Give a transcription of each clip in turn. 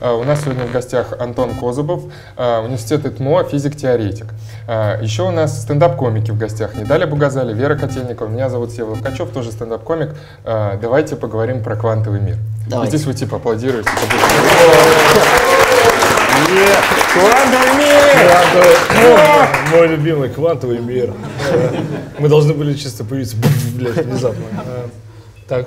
А, у нас сегодня в гостях Антон Козубов, а, университет ИТМО, физик-теоретик. А, еще у нас стендап-комики в гостях. Недаля Бугазали, Вера Котельникова. Меня зовут Сева Лукачев, тоже стендап-комик. Давайте поговорим про квантовый мир. Давайте. И здесь вы типа аплодируете. Квантовый мир! Мой любимый квантовый мир. Мы должны были чисто появиться, блядь, внезапно. Так.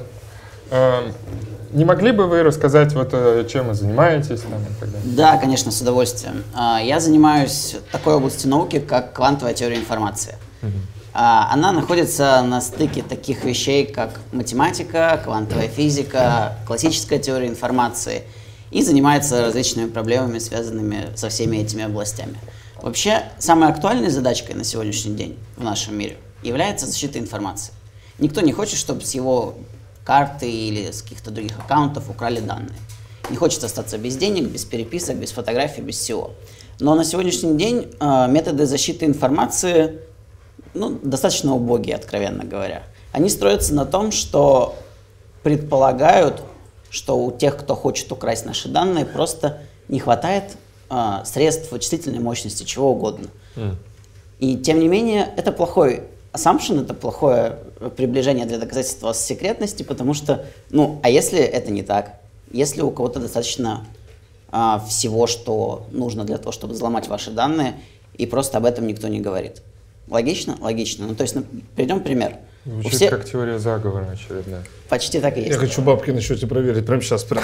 Не могли бы вы рассказать, вот, э, чем вы занимаетесь? Там, и так далее? Да, конечно, с удовольствием. А, я занимаюсь такой областью науки, как квантовая теория информации. Угу. Она находится на стыке таких вещей, как математика, квантовая физика, классическая теория информации и занимается различными проблемами, связанными со всеми этими областями. Вообще, самой актуальной задачкой на сегодняшний день в нашем мире является защита информации. Никто не хочет, чтобы с его карты или с каких-то других аккаунтов украли данные. Не хочется остаться без денег, без переписок, без фотографий, без всего. Но на сегодняшний день э, методы защиты информации ну, достаточно убогие, откровенно говоря. Они строятся на том, что предполагают, что у тех, кто хочет украсть наши данные, просто не хватает э, средств вычислительной мощности, чего угодно. Mm. И тем не менее, это плохой assumption — это плохое приближение для доказательства секретности, потому что, ну, а если это не так? Если у кого-то достаточно а, всего, что нужно для того, чтобы взломать ваши данные, и просто об этом никто не говорит. Логично? Логично. Ну, то есть, ну, приведем пример. Звучит все... как теория заговора очередная. Почти так и есть. Я хочу бабки на счете проверить прямо сейчас.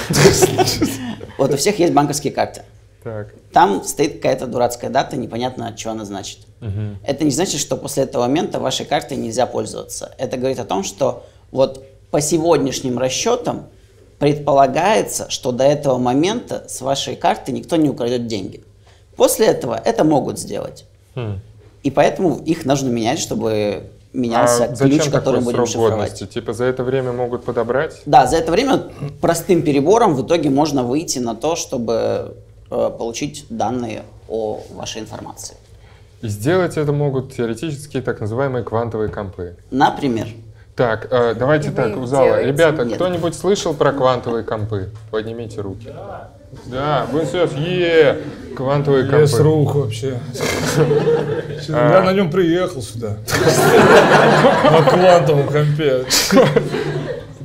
Вот у всех есть банковские карты. Так. Там стоит какая-то дурацкая дата, непонятно, что она значит. Угу. Это не значит, что после этого момента вашей картой нельзя пользоваться. Это говорит о том, что вот по сегодняшним расчетам предполагается, что до этого момента с вашей карты никто не украдет деньги. После этого это могут сделать. Хм. И поэтому их нужно менять, чтобы менялся а ключ, который будем шифровать. Годности? Типа за это время могут подобрать? Да, за это время простым перебором в итоге можно выйти на то, чтобы получить данные о вашей информации. И сделать это могут теоретически так называемые квантовые компы. Например. Так, э, давайте так, у зала. Ребята, кто-нибудь слышал про квантовые компы? Поднимите руки. Да. Да, вы сейчас, е квантовые компы. Без рук вообще. А. Я на нем приехал сюда. На квантовом компе.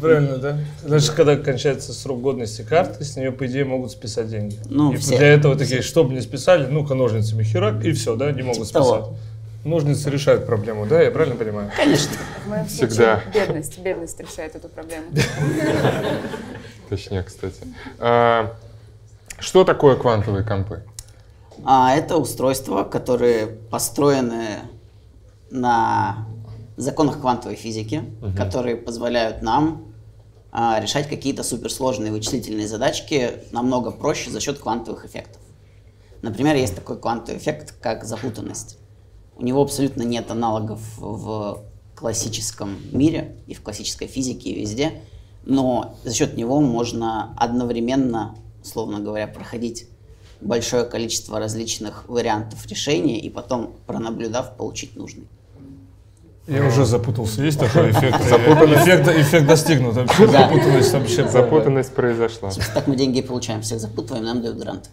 Правильно, да? Значит, когда кончается срок годности карты, с нее, по идее, могут списать деньги. Ну, и все. для этого такие, чтобы не списали, ну-ка ножницами херак, и все, да, не могут типа списать. Ножницы решают проблему, да? Я правильно понимаю? Конечно. Всегда. Бедность, бедность решает эту проблему. Точнее, кстати. А, что такое квантовые компы? А, это устройства, которые построены на законах квантовой физики, угу. которые позволяют нам а, решать какие-то суперсложные вычислительные задачки намного проще за счет квантовых эффектов. Например, есть такой квантовый эффект, как запутанность. У него абсолютно нет аналогов в классическом мире и в классической физике и везде, но за счет него можно одновременно, условно говоря, проходить большое количество различных вариантов решения и потом, пронаблюдав, получить нужный. Я уже запутался. Есть такой эффект? Запутанность. Эффект, эффект достигнут. Вообще, да. Запутанность вообще. Запутанность произошла. Так мы деньги получаем. Всех запутываем, нам дают грант.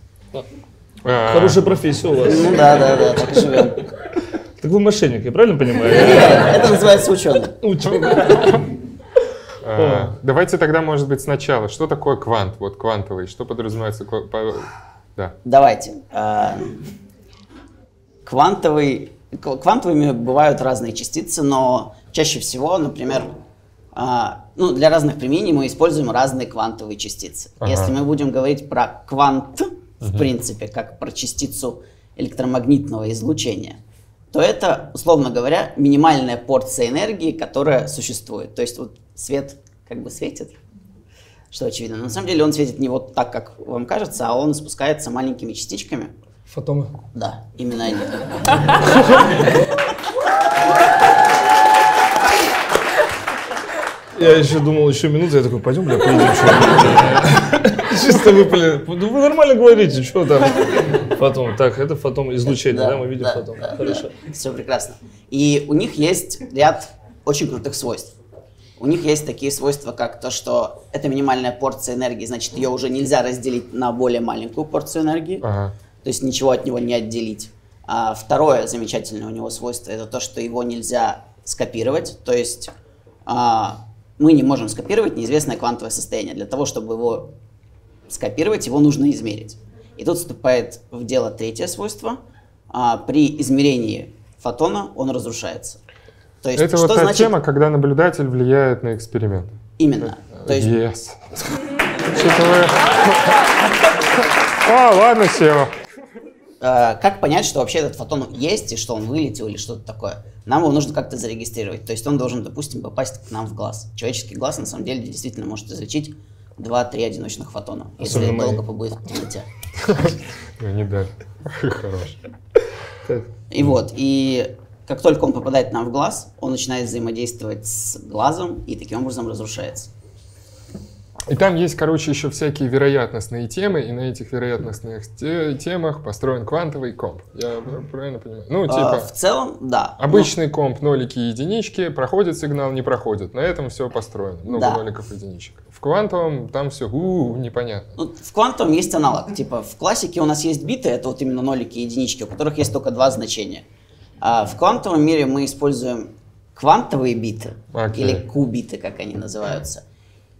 А. Хорошая профессия у вас. Ну да, да, да, так и живем. Так вы мошенник, я правильно понимаю? Это называется ученый. Ученый. А, давайте тогда, может быть, сначала. Что такое квант? Вот квантовый. Что подразумевается? Да. Давайте. А, квантовый Квантовыми бывают разные частицы, но чаще всего, например, а, ну, для разных применений мы используем разные квантовые частицы. Ага. Если мы будем говорить про квант, в принципе, как про частицу электромагнитного излучения, то это, условно говоря, минимальная порция энергии, которая существует. То есть вот свет как бы светит, что очевидно. Но на самом деле он светит не вот так, как вам кажется, а он спускается маленькими частичками. Фотомы? Да, именно они. Я еще думал, еще минуту, я такой, пойдем, бля, поедим, что Чисто выпали. Ну, вы нормально говорите, что там. Потом, так, это фотом излучение, да, мы видим да, Хорошо. Все прекрасно. И у них есть ряд очень крутых свойств. у них есть такие свойства, как то, что это минимальная порция энергии, значит, ее уже нельзя разделить на более маленькую порцию энергии, Ага. То есть ничего от него не отделить. А второе замечательное у него свойство это то, что его нельзя скопировать, то есть а, мы не можем скопировать неизвестное квантовое состояние. Для того, чтобы его скопировать, его нужно измерить. И тут вступает в дело третье свойство. А, при измерении фотона он разрушается. То есть, Это что вот та значит тема, когда наблюдатель влияет на эксперимент. именно? То есть, Yes. Что-то вы... А, ладно, Сева. Э, как понять, что вообще этот фотон есть и что он вылетел или что-то такое? Нам его нужно как-то зарегистрировать. То есть он должен, допустим, попасть к нам в глаз. Человеческий глаз на самом деле действительно может излучить 2-3 одиночных фотона, если Особенно мои. долго побудет в темноте. Ну, не дали. Хорош. И вот, и как только он попадает нам в глаз, он начинает взаимодействовать с глазом и таким образом разрушается. И там есть, короче, еще всякие вероятностные темы, и на этих вероятностных те- темах построен квантовый комп. Я правильно понимаю? Ну, А, типа, в целом, да. обычный комп нолики и единички, проходит сигнал, не проходит. На этом все построено. Много Да. ноликов и единичек. В квантовом там все у непонятно. Ну, в квантовом есть аналог. Типа в классике у нас есть биты, это вот именно нолики и единички, у которых есть только два значения. А в квантовом мире мы используем квантовые биты, Окей. или кубиты, как они называются.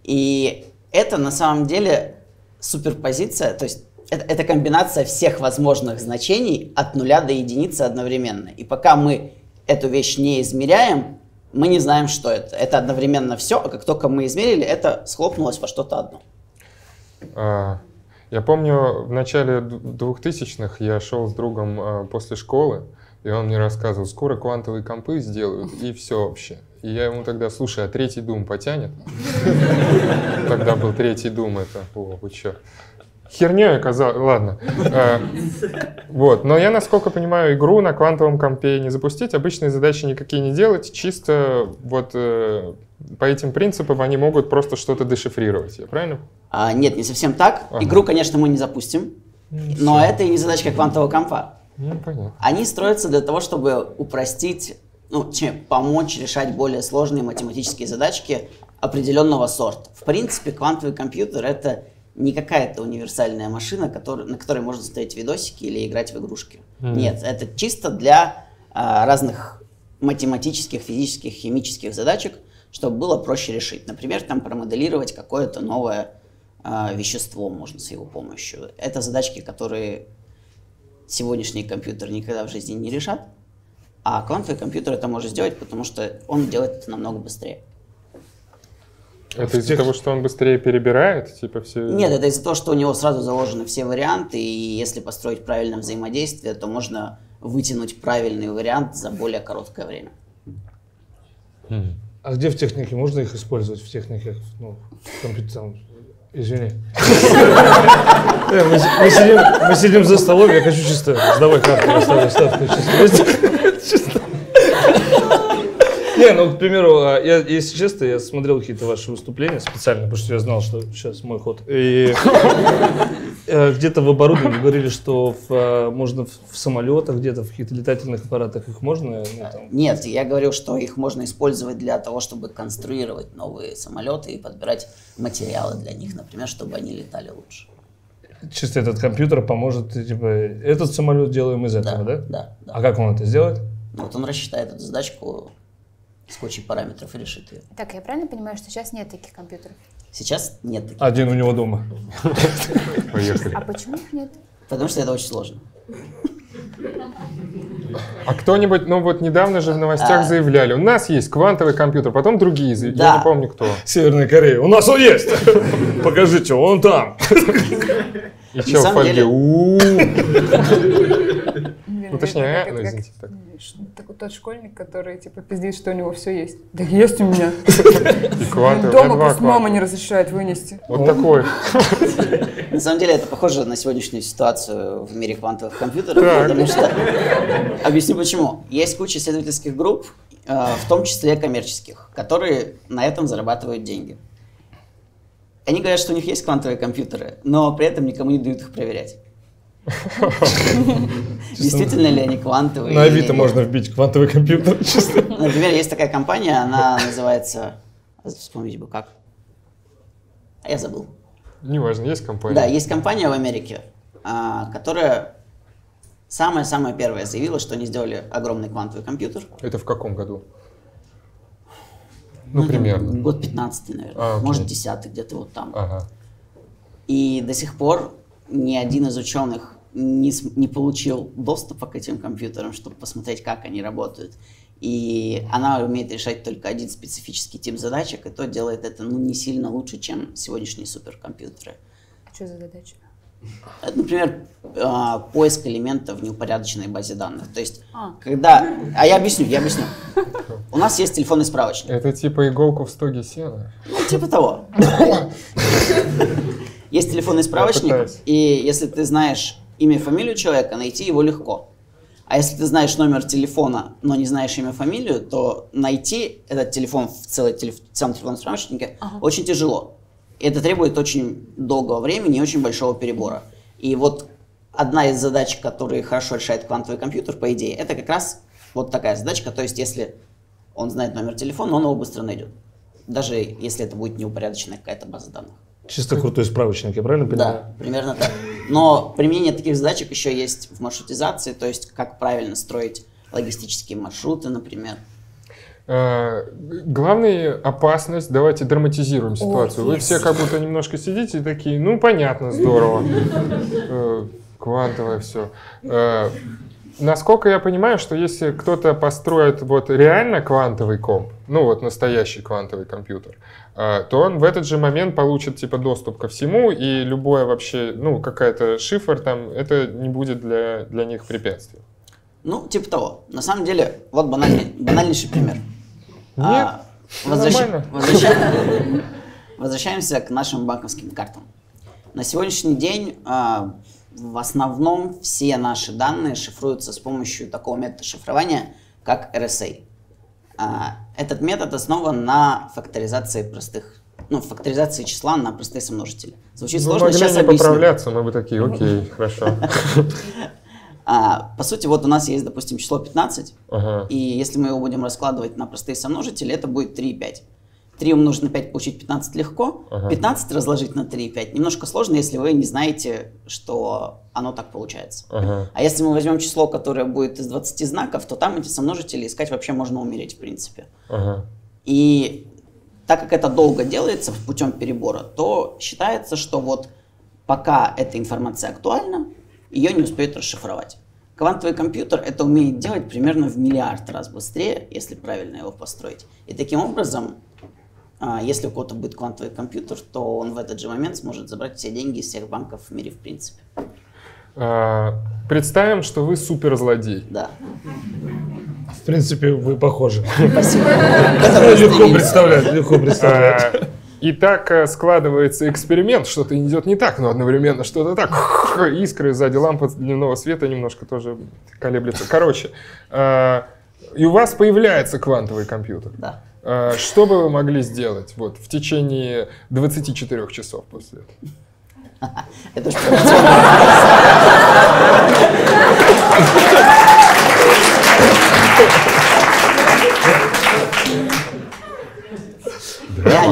И это на самом деле суперпозиция, то есть это, это комбинация всех возможных значений от нуля до единицы одновременно. И пока мы эту вещь не измеряем, мы не знаем, что это. Это одновременно все, а как только мы измерили, это схлопнулось во что-то одно. А, Я помню, в начале двухтысячных я шел с другом а, после школы, и он мне рассказывал, скоро квантовые компы сделают, и все вообще. И я ему тогда, слушай, а третий дум потянет? Тогда был третий дум, это, о, вы чё? Херней оказалось, ладно. А, Вот, но я, насколько понимаю, игру на квантовом компе не запустить, обычные задачи никакие не делать, чисто вот э, по этим принципам они могут просто что-то дешифрировать, я правильно А, нет, не совсем так. Ага. Игру, конечно, мы не запустим. Но это и не задачка квантового компа. Ну, понятно. Они строятся для того, чтобы упростить, ну, точнее, помочь решать более сложные математические задачки определенного сорта. В принципе, квантовый компьютер это не какая-то универсальная машина, который- на которой можно ставить видосики или играть в игрушки. Нет, это чисто для а, разных математических, физических, химических задачек, чтобы было проще решить. Например, там промоделировать какое-то новое а, вещество можно с его помощью. Это задачки, которые сегодняшний компьютер никогда в жизни не решат, а квантовый компьютер это может сделать, потому что он делает это намного быстрее. Это из-за того, что он быстрее перебирает, типа все. Нет, это из-за того, что у него сразу заложены все варианты, и если построить правильное взаимодействие, то можно вытянуть правильный вариант за более короткое время. А где в технике можно их использовать? В технике, ну, компьютер, извини. Э, Мы, сидим, за столом, я хочу чисто сдавай карту, расставлю ставку. Чисто. Не, ну, к примеру, а, я, если честно, я смотрел какие-то ваши выступления специально, потому что я знал, что сейчас мой ход. И э, где-то в оборудовании говорили, что в, а, можно в, самолетах, где-то в каких-то летательных аппаратах их можно, ну, там, Нет, я говорил, что их можно использовать для того, чтобы конструировать новые самолеты и подбирать материалы для них, например, чтобы они летали лучше. чисто этот компьютер поможет, типа, этот самолет делаем из этого, да? Да, да. А как он это сделает? Ну, Вот он рассчитает эту задачку с кучей параметров и решит ее. Так, я правильно понимаю, что сейчас нет таких компьютеров? Сейчас нет таких, Один у него дома. Поехали. А почему их нет? потому что это очень сложно. А кто-нибудь, ну вот недавно же в новостях А. заявляли, у нас есть квантовый компьютер, потом другие, заявили, я Да. не помню кто. Северная Корея. У нас он есть! Покажите, он там. И чел в фольге, Ну точнее, как- а, как- ну как- извините, так. Такой тот школьник, который типа пиздит, что у него все есть. Да есть у меня. И квантовый, у меня Дома просто мама не разрешает вынести. Вот такой. На самом деле это похоже на сегодняшнюю ситуацию в мире квантовых компьютеров, потому что... Объясню почему. Есть куча исследовательских групп, э, в том числе коммерческих, которые на этом зарабатывают деньги. Они говорят, что у них есть квантовые компьютеры, но при этом никому не дают их проверять. Действительно ли они квантовые? На Авито можно вбить квантовый компьютер. Чисто. Например, есть такая компания, она называется Вспомнить бы как. А я забыл. Неважно, есть компания. Да, есть компания в Америке, а, которая самая-самая первая заявила, что они сделали огромный квантовый компьютер. Это в каком году? Ну, это примерно. Год 15 наверное. А, окей. Может, 10 где-то вот там. Ага. И до сих пор ни один из ученых не, не получил доступа к этим компьютерам, чтобы посмотреть, как они работают. И она умеет решать только один специфический тип задачек, и то делает это ну, не сильно лучше, чем сегодняшние суперкомпьютеры. Что за задача? Это, например, а, поиск элементов в неупорядоченной базе данных. То есть, А. когда... А я объясню, я объясню. У нас есть телефонный справочник. Это типа иголку в стоге сена. Ну, типа того. Есть телефонный справочник, и если ты знаешь имя и фамилию человека, найти его легко. А если ты знаешь номер телефона, но не знаешь имя и фамилию, то найти этот телефон в целой телеф- целом телефонном справочнике очень тяжело. И это требует очень долгого времени и очень большого перебора. И вот одна из задач, которые хорошо решает квантовый компьютер, по идее, это как раз вот такая задачка. То есть, если он знает номер телефона, он его быстро найдет. Даже если это будет неупорядоченная какая-то база данных. Чисто крутой справочник, я правильно понимаю? Да, примерно так. Но применение таких задачек еще есть в маршрутизации, то есть как правильно строить логистические маршруты, например. Э, Главная опасность, давайте драматизируем ситуацию. Вы все как будто немножко сидите и такие, ну понятно, здорово. Э, Квантовое все. Насколько я понимаю, что если кто-то построит вот реально квантовый комп, ну вот настоящий квантовый компьютер, э, то он в этот же момент получит типа доступ ко всему, и любое вообще, ну какая-то шифр там, это не будет для, для них препятствием. Ну, типа того. На самом деле, вот банальный, банальнейший пример. А, Нет, возвращ- нормально. возвращаем- Возвращаемся к нашим банковским картам. На сегодняшний день а, в основном все наши данные шифруются с помощью такого метода шифрования, как RSA. А, Этот метод основан на факторизации простых, ну, факторизации числа на простые сомножители. Звучит Вы сложно, могли сейчас не объясню. поправляться, мы бы такие, окей, хорошо. А, по сути, вот у нас есть, допустим, число 15, Ага. и если мы его будем раскладывать на простые сомножители, это будет 3 и 5. 3 умножить на 5 получить 15 легко, Ага. 15 разложить на 3 и 5 немножко сложно, если вы не знаете, что оно так получается. Ага. А если мы возьмем число, которое будет из 20 знаков, то там эти сомножители искать вообще можно умереть, в принципе. Ага. И так как это долго делается путем перебора, то считается, что вот пока эта информация актуальна, ее не успеют расшифровать. Квантовый компьютер это умеет делать примерно в миллиард раз быстрее, если правильно его построить. И таким образом, если у кого-то будет квантовый компьютер, то он в этот же момент сможет забрать все деньги из всех банков в мире в принципе. А, Представим, что вы суперзлодей. Да. В принципе, вы похожи. Спасибо. Легко представлять, легко представлять. А, И так э, складывается эксперимент, что-то идет не так, но одновременно что-то так. Искры сзади лампы дневного света немножко тоже колеблется. Короче, а, и у вас появляется квантовый компьютер. Да. А, Что бы вы могли сделать вот, в течение 24 часов после этого? Это что?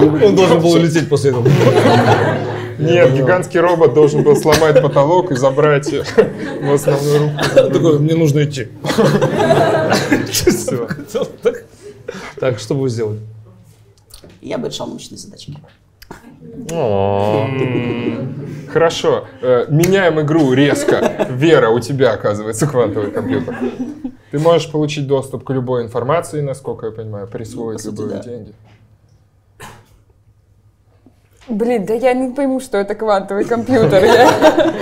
Люблю. Он должен был улететь после этого. Нет, гигантский робот должен был сломать потолок и забрать в основную руку. Такой, мне нужно идти. Всё. Так, что вы сделали? Я бы решал научные задачки. Хорошо, э, меняем игру резко. Вера, у тебя оказывается квантовый компьютер. Ты можешь получить доступ к любой информации, насколько я понимаю, присвоить по сути, любые да. деньги. Блин, да я не пойму, что это квантовый компьютер.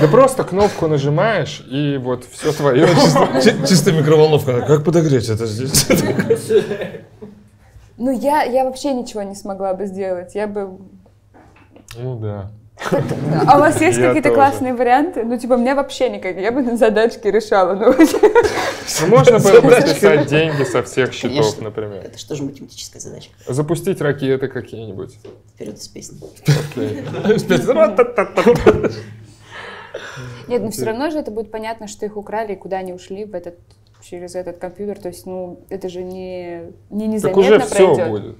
Ты просто кнопку нажимаешь, и вот все твое. Чи- Чисто микроволновка. Как подогреть это здесь? Ну, я, я вообще ничего не смогла бы сделать. Я бы... Ну да. А у вас есть какие-то классные варианты? Ну, типа, мне вообще никак. Я бы задачки решала. Ну, Ну, можно было бы списать деньги со всех счетов, например. Это что же математическая задачка? Запустить ракеты какие-нибудь. Вперед из песни. Окей. Нет, но все равно же это будет понятно, что их украли и куда они ушли в этот, через этот компьютер. То есть, ну, это же не, не Так уже незаметно все пройдет. будет.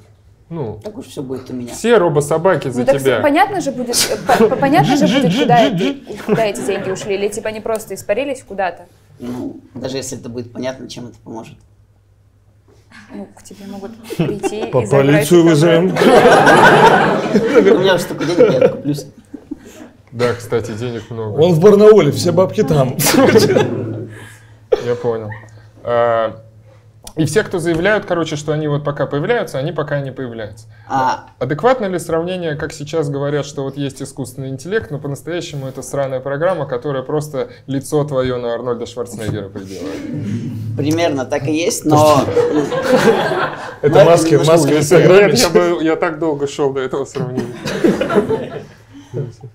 Ну, Так уж все будет у меня. все робособаки за Ну так тебя. понятно же будет, э, по- по- понятно же будет, куда эти, куда эти деньги ушли, или типа они просто испарились куда-то. Ну, даже если это будет понятно, чем это поможет. Ну, к тебе могут прийти По и полицию вызовем. У меня столько денег, я куплюсь. Да, кстати, денег много. Он в Барнауле, все бабки там. Я понял. А, И все, кто заявляют, короче, что они вот пока появляются, они пока не появляются. А, Адекватно ли сравнение, как сейчас говорят, что вот есть искусственный интеллект, но по-настоящему это сраная программа, которая просто лицо твое на Арнольда Шварценеггера приделает? примерно так и есть, но... Это маски, в я так долго шел до этого сравнения.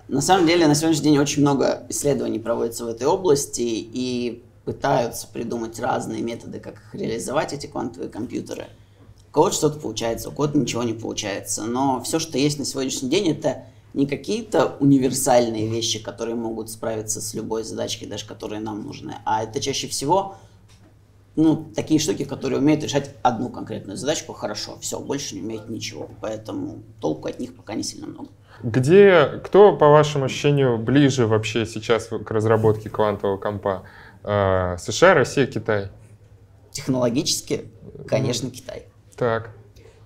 На самом деле, на сегодняшний день очень много исследований проводится в этой области и пытаются придумать разные методы, как их реализовать, эти квантовые компьютеры. У кого-то что-то получается, у кого-то ничего не получается. Но все, что есть на сегодняшний день, это не какие-то универсальные вещи, которые могут справиться с любой задачкой, даже которые нам нужны, а это чаще всего ну, такие штуки, которые умеют решать одну конкретную задачку хорошо, все, больше не умеют ничего, поэтому толку от них пока не сильно много. Где, кто, по вашему ощущению, ближе вообще сейчас к разработке квантового компа? А, США, Россия, Китай? Технологически, конечно, Китай. Так.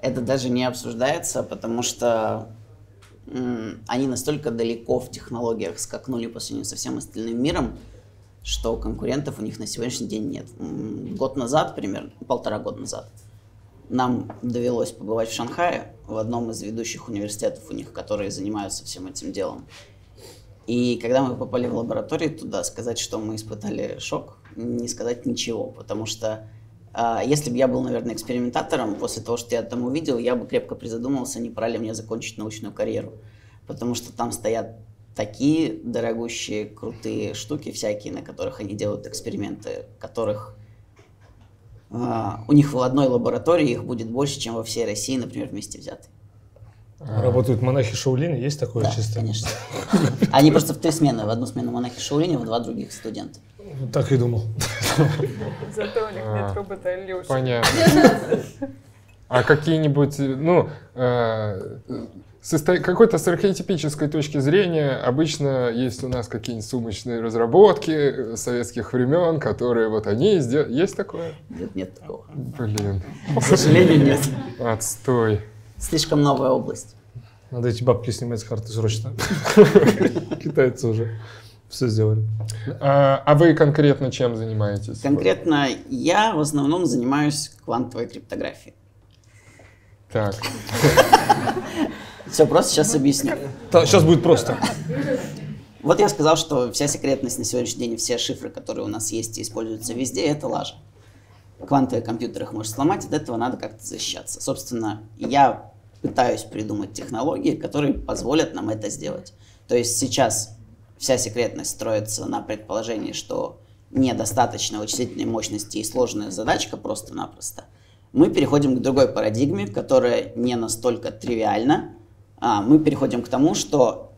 Это даже не обсуждается, потому что они настолько далеко в технологиях скакнули по сравнению со всем остальным миром, что конкурентов у них на сегодняшний день нет. Год назад, примерно, полтора года назад, нам довелось побывать в Шанхае, в одном из ведущих университетов у них, которые занимаются всем этим делом. И когда мы попали в лабораторию туда, сказать, что мы испытали шок, не сказать ничего, потому что а, если бы я был, наверное, экспериментатором, после того, что я там увидел, я бы крепко призадумался, не пора ли мне закончить научную карьеру. Потому что там стоят такие дорогущие, крутые штуки всякие, на которых они делают эксперименты, которых а, у них в одной лаборатории их будет больше, чем во всей России, например, вместе взятые. Работают монахи Шаулини, есть такое Да, чисто? конечно. Они просто в три смены. В одну смену монахи Шаулини, в два других студента. Так и думал. Зато у них А, нет робота Алёши. Понятно. А какие-нибудь, ну, э, с исто- какой-то с архетипической точки зрения, обычно есть у нас какие-нибудь сумочные разработки советских времен, которые вот они сделали. Есть такое? Нет, нет такого. Блин, К сожалению, нет. отстой. Слишком новая область. Надо эти бабки снимать с карты срочно. Китайцы уже все сделали. А, а вы конкретно чем занимаетесь? Конкретно я в основном занимаюсь квантовой криптографией. Так, Все просто сейчас объясню. Сейчас будет просто. Вот я сказал, что вся секретность на сегодняшний день, все шифры, которые у нас есть и используются везде, это лажа. Квантовые компьютеры их может сломать, от этого надо как-то защищаться. Собственно, я пытаюсь придумать технологии, которые позволят нам это сделать. То есть сейчас вся секретность строится на предположении, что недостаточно вычислительной мощности и сложная задачка просто-напросто. Мы переходим к другой парадигме, которая не настолько тривиальна. А, мы переходим к тому, что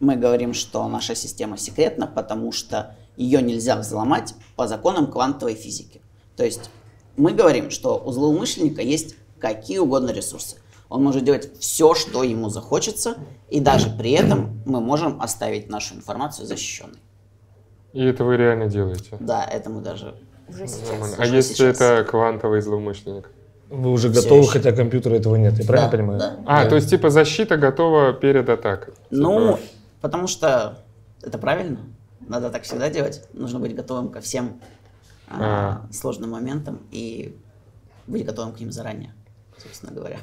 мы говорим, что наша система секретна, потому что ее нельзя взломать по законам квантовой физики. То есть мы говорим, что у злоумышленника есть какие угодно ресурсы. Он может делать все, что ему захочется, и даже при этом мы можем оставить нашу информацию защищенной. и это вы реально делаете? Да, это мы даже... Уже сейчас. Нормально. А Уже если сейчас. это квантовый злоумышленник? Вы уже Всё готовы, еще. хотя компьютера этого нет. Я правильно Да, понимаю? да. А, то есть типа защита готова перед атакой? Ну, Типа, потому что это правильно. Надо так всегда делать. Нужно быть готовым ко всем а, сложным моментам и быть готовым к ним заранее, собственно говоря.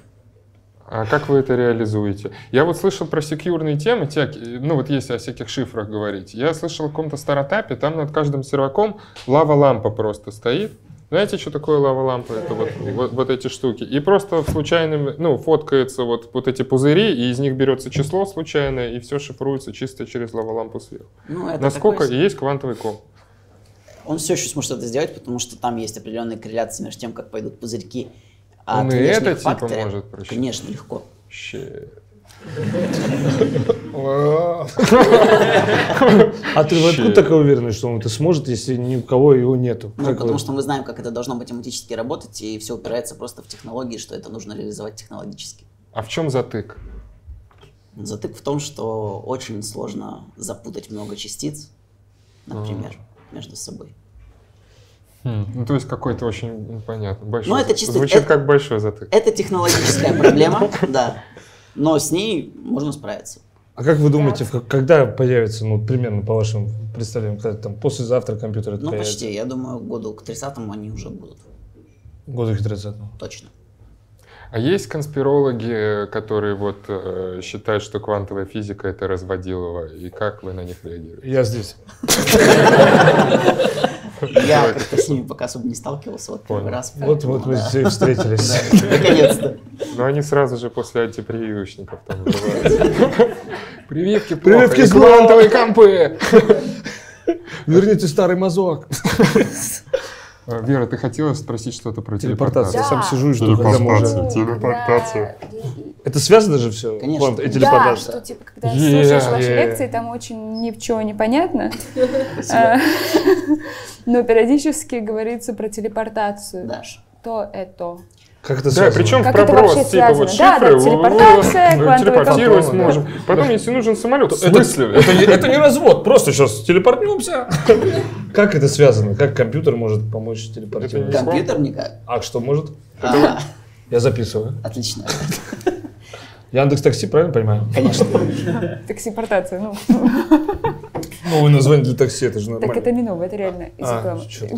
А как вы это реализуете? Я вот слышал про секьюрные темы, те- ну вот если о всяких шифрах говорить. Я слышал о каком-то стартапе, там над каждым серваком лава-лампа просто стоит. Знаете, что такое лава-лампа? Это вот, вот, вот эти штуки. И просто в случайном, ну, фоткается вот, вот эти пузыри, и из них берется число случайное, и все шифруется чисто через лава-лампу сверху. Ну, это Насколько такой- есть квантовый комп? Он все еще сможет это сделать, потому что там есть определенная корреляция между тем, как пойдут пузырьки. От Он и это типа факторов. может просчитать? Конечно, легко. А ты вот откуда такая уверенность, что он это сможет, если ни у кого его нету? Ну, потому что мы знаем, как это должно математически работать, и все упирается просто в технологии, что это нужно реализовать технологически. А в чем затык? Затык в том, что очень сложно запутать много частиц, например, между собой. Хм, Ну, то есть какой-то очень понятно. Большой, Ну, это чисто- Звучит это- как большой затык. Это технологическая проблема, да, но с ней можно справиться. А как вы думаете, в- когда появится, ну, примерно по вашим представлениям, когда там послезавтра компьютер это Ну, появится? почти. Я думаю, году к 30-му они уже будут. Году к 30 Точно. А есть конспирологи, которые вот э, считают, что квантовая физика это разводилово, и как вы на них реагируете? Я здесь. Я как-то с ними пока особо не сталкивался. Вот первый раз. Вот, вот мы здесь встретились. Наконец-то. Но они сразу же после антипрививочников там. Прививки плохо, Прививки и зло. квантовые компы. Верните старый мазок. А, Вера, ты хотела спросить что-то про Телепортацию. телепортацию? Я сам сижу и жду, когда. Телепортация. Телепортация. Это связано же все? Конечно. и Да, телепортация. что типа, когда Е, слушаешь ваши е. лекции, там очень ничего не понятно. А, Но периодически говорится про телепортацию. Даш. То это. Как это Да, связано? причем Как в вообще типа вот связано? Да, да, шифры, телепортация, ну, квантовый телепортировать компьютер. можем. Потом, если нужен самолет, в Это, смысле? это, не, это не развод, просто сейчас телепортнемся. Как это связано? Как компьютер может помочь телепортироваться? Это Компьютер никак. А что может? Ага, Я записываю. Отлично. Яндекс Такси, правильно понимаю? Конечно. Таксипортация, ну. Новое название для такси, это же Так нормально. это не новое, это реально из А, рекламы. чё-то.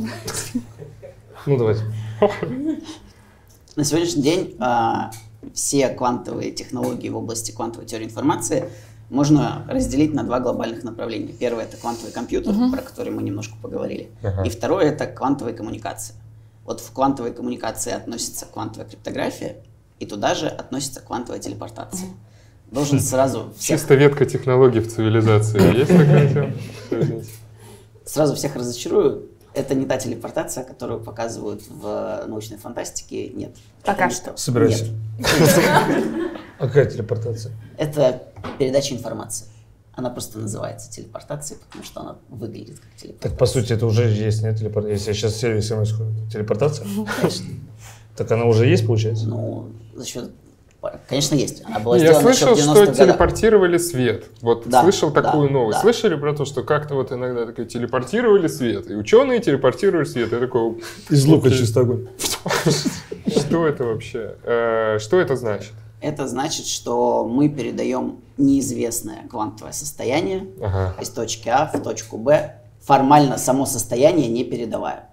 Ну, давайте. На сегодняшний день а, все квантовые технологии в области квантовой теории информации можно разделить на два глобальных направления. Первое это квантовый компьютер, про который мы немножко поговорили. И второе это квантовая коммуникация. Вот в квантовой коммуникации относится квантовая криптография, и туда же относится квантовая телепортация. Должен сразу всех, Чисто ветка технологий в цивилизации. Есть такая тема? Сразу всех разочарую. Это не та телепортация, которую показывают в научной фантастике. Нет. Пока что. Собирайся. Нет. А какая телепортация? Это передача информации. Она просто называется телепортацией, потому что она выглядит как телепортация. Так, по сути, это уже есть, нет, телепортация? Если я сейчас сервис смс телепортация? Конечно. Так она уже есть, получается? Ну, за счет... Конечно, есть. Она была Я слышал, в 90-х что годах. телепортировали свет. Вот Да, слышал да, такую новость. да. Слышали про то, что как-то вот иногда такое телепортировали свет, и ученые телепортировали свет. Я такой, Из лука окей, чисто огонь. Что это вообще? Э, Что это значит? Это значит, что мы передаем неизвестное квантовое состояние Ага. из точки А в точку Б, формально само состояние не передавая.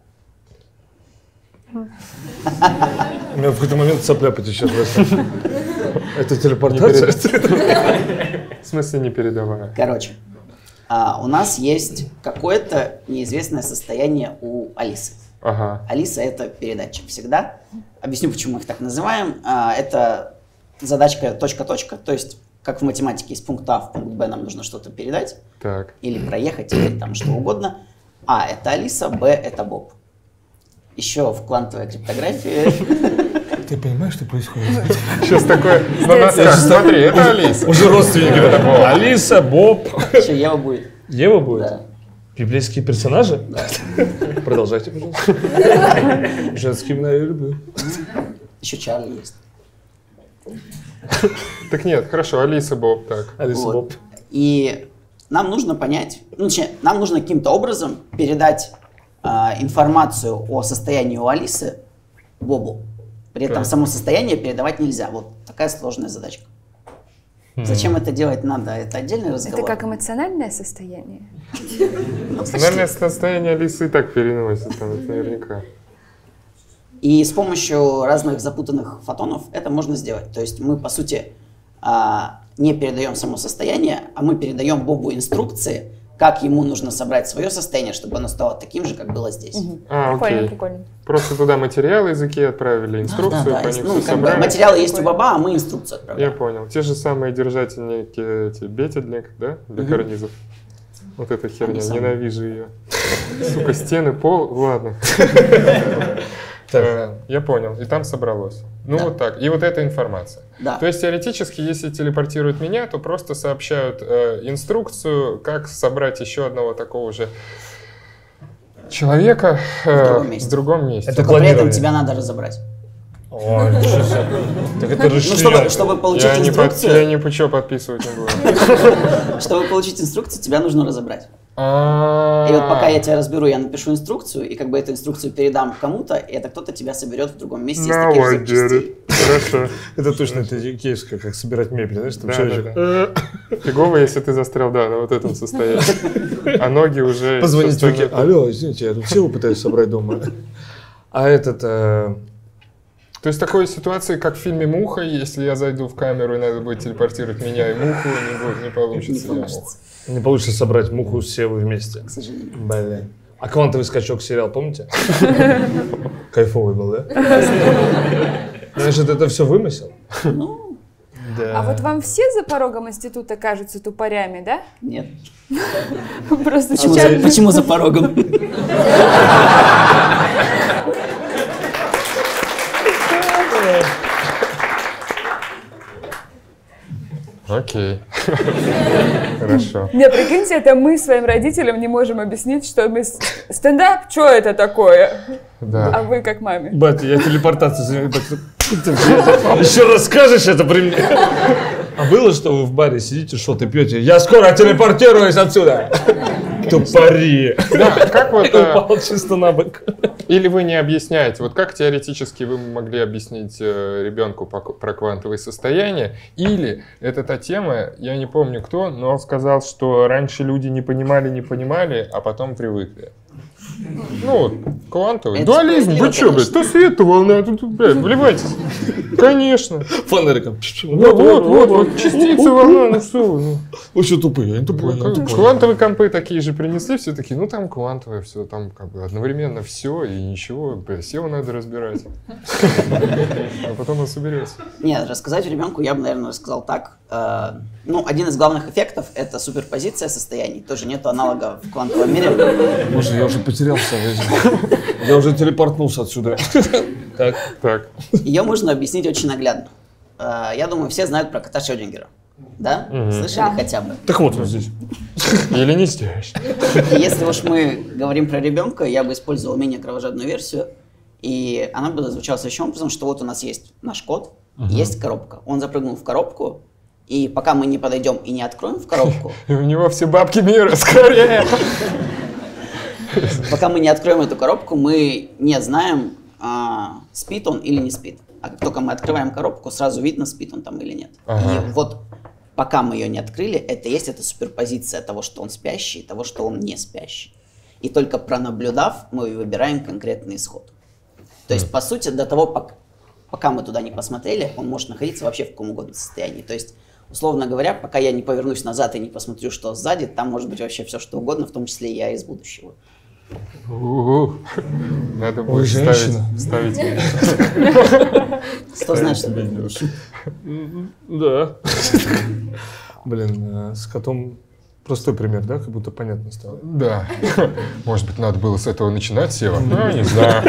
У меня в какой-то момент сопля потечет. Это телепортация? В смысле не передавая? Короче, а, у нас есть какое-то неизвестное состояние у Алисы. Ага. Алиса это передатчик всегда. Объясню, почему мы их так называем. А, Это задачка точка-точка, то есть как в математике из пункта А в пункт Б нам нужно что-то передать Так. или проехать, или там что угодно. А это Алиса, Б это Боб. Еще в квантовой криптографии Ты понимаешь, что происходит? Сейчас такое... на нас как? Смотри, это Алиса. Уже родственники. Алиса, Боб. еще Ева будет. Ева будет? Да. Библейские персонажи? Да. Продолжайте, пожалуйста. Женские имена я люблю. Еще Чарли есть. Так нет, хорошо, Алиса Боб, так. Алиса, Вот. Боб. И нам нужно понять, ну, точнее, нам нужно каким-то образом передать информацию о состоянии у Алисы Бобу. При этом само состояние передавать нельзя. Вот такая сложная задачка. Зачем это делать надо, это отдельный Это разговор. как эмоциональное состояние. Ну. Наверное, состояние Алисы и так переносит, там, это наверняка. И с помощью разных запутанных фотонов это можно сделать. То есть мы, по сути, а, не передаем само состояние, а мы передаем Бобу инструкции, как ему нужно собрать свое состояние, чтобы оно стало таким же, как было здесь. А, Прикольно, окей. прикольно. Просто туда материалы языки отправили, инструкцию, Да, да, по да. ним Ну, все как бы собрали. материалы есть у Боба, а мы инструкцию Я отправляем. понял. Те же самые держательники, эти бетельник, да, для Мгм. карнизов. Вот эта херня, ненавижу ее. Сука, стены, пол, ладно. Так. Э, Я понял, и там собралось. Ну Да. вот так. И вот эта информация. Да. То есть теоретически, если телепортируют меня, то просто сообщают э, инструкцию, как собрать еще одного такого же человека э, другом месте. в другом месте. Это Только при этом тебя надо разобрать. О. Так это Ну, чтобы, чтобы получить Я не, под, инструкцию, я ни по чё подписывать не буду. чтобы получить инструкцию, тебя нужно разобрать. А, И вот пока я тебя разберу, я напишу инструкцию, и как бы эту инструкцию передам кому-то, и это кто-то тебя соберет в другом месте из таких же запчастей. Хорошо. Это точно это икеевское, как собирать мебель, знаешь, там э, Фигово, если ты застрял, да, на вот этом состоянии. А ноги уже... позвонить Вике. это. Алло, извините, я тут всего пытаюсь собрать дома. А этот, э, То есть такой ситуации, как в фильме «Муха», если я зайду в камеру и надо будет телепортировать меня и муху, не, будет, не получится. Не получится, не получится собрать муху с Севой вместе. к сожалению. Блин. А «Квантовый скачок» сериал, помните? Кайфовый был, да? Значит, это все вымысел? Ну, Да. А вот вам все за порогом института кажутся тупорями, да? нет. Просто Почему за, почему за порогом? Окей. Хорошо. Не, прикиньте, это мы своим родителям не можем объяснить, что мы... Стендап, что это такое? А Да. вы как маме. Батя, я телепортацию. Еще расскажешь это при мне? А было, что вы в баре сидите, что-то пьете? Я скоро телепортируюсь отсюда! Тупари! Да, как вот... э, Упал чисто на бок. Или вы не объясняете. Вот как теоретически вы могли объяснить э, ребенку про квантовые состояния? Или это та тема, я не помню кто, но он сказал, что раньше люди не понимали, не понимали, а потом привыкли. Ну, вот, квантовый. Это Дуализм, вы что, блядь, конечно. то света волна, тут, блядь, вливайтесь. Конечно. Фонариком. Вот, вот, вот, вот, частица волна, ну что вы, ну. Вы что тупые? Я не тупой. Квантовые компы такие же принесли, все такие, ну там квантовое все, там как бы одновременно все и ничего, бля, SEO надо разбирать. А потом он соберется. Нет, рассказать ребенку я бы, наверное, рассказал так. Э, Ну, один из главных эффектов — это суперпозиция состояний. Тоже нету аналога в квантовом мире. Боже, я уже потерялся. я- уже телепортнулся отсюда. Так. Так, Ее можно объяснить очень наглядно. Э, Я думаю, все знают про кота Шрёдингера. Да? Слышали Да. хотя бы? Так вот он здесь. или не здесь. Если уж мы говорим про ребенка, я бы использовал менее кровожадную версию. И она бы звучала следующим образом, что вот у нас есть наш кот, есть коробка. Он запрыгнул в коробку, и пока мы не подойдем и не откроем в коробку, И у него все бабки мира, скорее. пока мы не откроем эту коробку, мы не знаем, а, спит он или не спит. А как только мы открываем коробку, сразу видно, спит он там или нет. Ага. И вот пока мы ее не открыли, это есть эта суперпозиция того, что он спящий, и того, что он не спящий. И только пронаблюдав, мы выбираем конкретный исход. То есть, по сути, до того, пок- пока мы туда не посмотрели, он может находиться вообще в каком угодно состоянии. То есть, условно говоря, пока я не повернусь назад и не посмотрю, что сзади, там может быть вообще все что угодно, в том числе и я из будущего. Надо будет ставить, ставить. Что значит? Да. Блин, с котом простой пример, да? Как будто понятно стало. Да. Может быть, надо было с этого начинать, Сева? Ну, не знаю.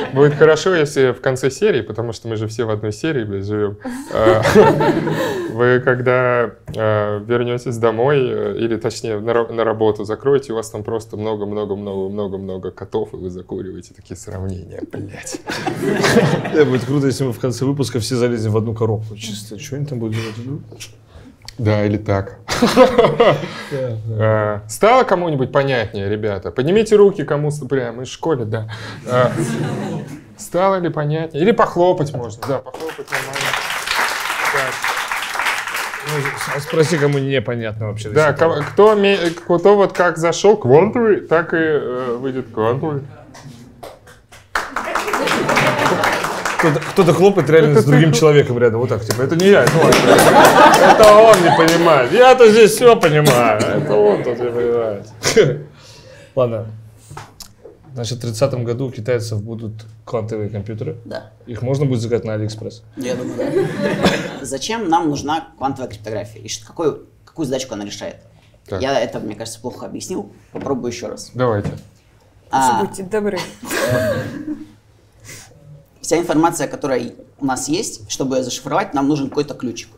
Будет хорошо, если в конце серии, потому что мы же все в одной серии блядь, живем. а, Вы когда а, вернетесь домой, э, или точнее на ра- на работу, закроете, у вас там просто много-много-много-много-много котов, и вы закуриваете такие сравнения, блядь. Будет круто, если мы в конце выпуска все залезем в одну коробку. Чисто, что они там будут делать? Да, или так. А, Стало кому-нибудь понятнее, ребята? Поднимите руки, кому прям мы в школе, да. А, Стало ли понятнее? Или похлопать можно, да, похлопать нормально. Ну, Спроси, кому непонятно вообще. Да, кто, кто вот как зашел квантовый, так и э, выйдет квантовый. Кто-то, хлопает реально с другим человеком рядом. Вот так, типа, это не я, это он. Это он не понимает. Я-то здесь все понимаю. Это он тут не понимает. Ладно. Значит, в 30 году у китайцев будут квантовые компьютеры. Да. Их можно будет заказать на Алиэкспресс. Я думаю, да. Зачем нам нужна квантовая криптография? И что- какую, какую задачку она решает? Так. Я это, мне кажется, плохо объяснил. Попробую еще раз. Давайте. А, Будьте добры. вся информация, которая у нас есть, чтобы ее зашифровать, нам нужен какой-то ключик.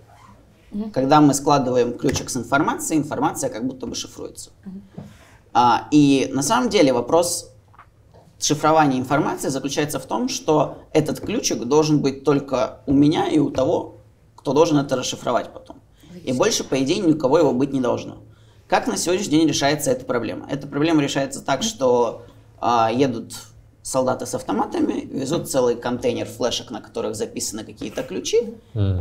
Когда мы складываем ключик с информацией, информация как будто бы шифруется. А, и на самом деле вопрос шифрование информации заключается в том, что этот ключик должен быть только у меня и у того, кто должен это расшифровать потом. И больше, по идее, ни у кого его быть не должно. Как на сегодняшний день решается эта проблема? Эта проблема решается так, что а, едут солдаты с автоматами, везут целый контейнер флешек, на которых записаны какие-то ключи,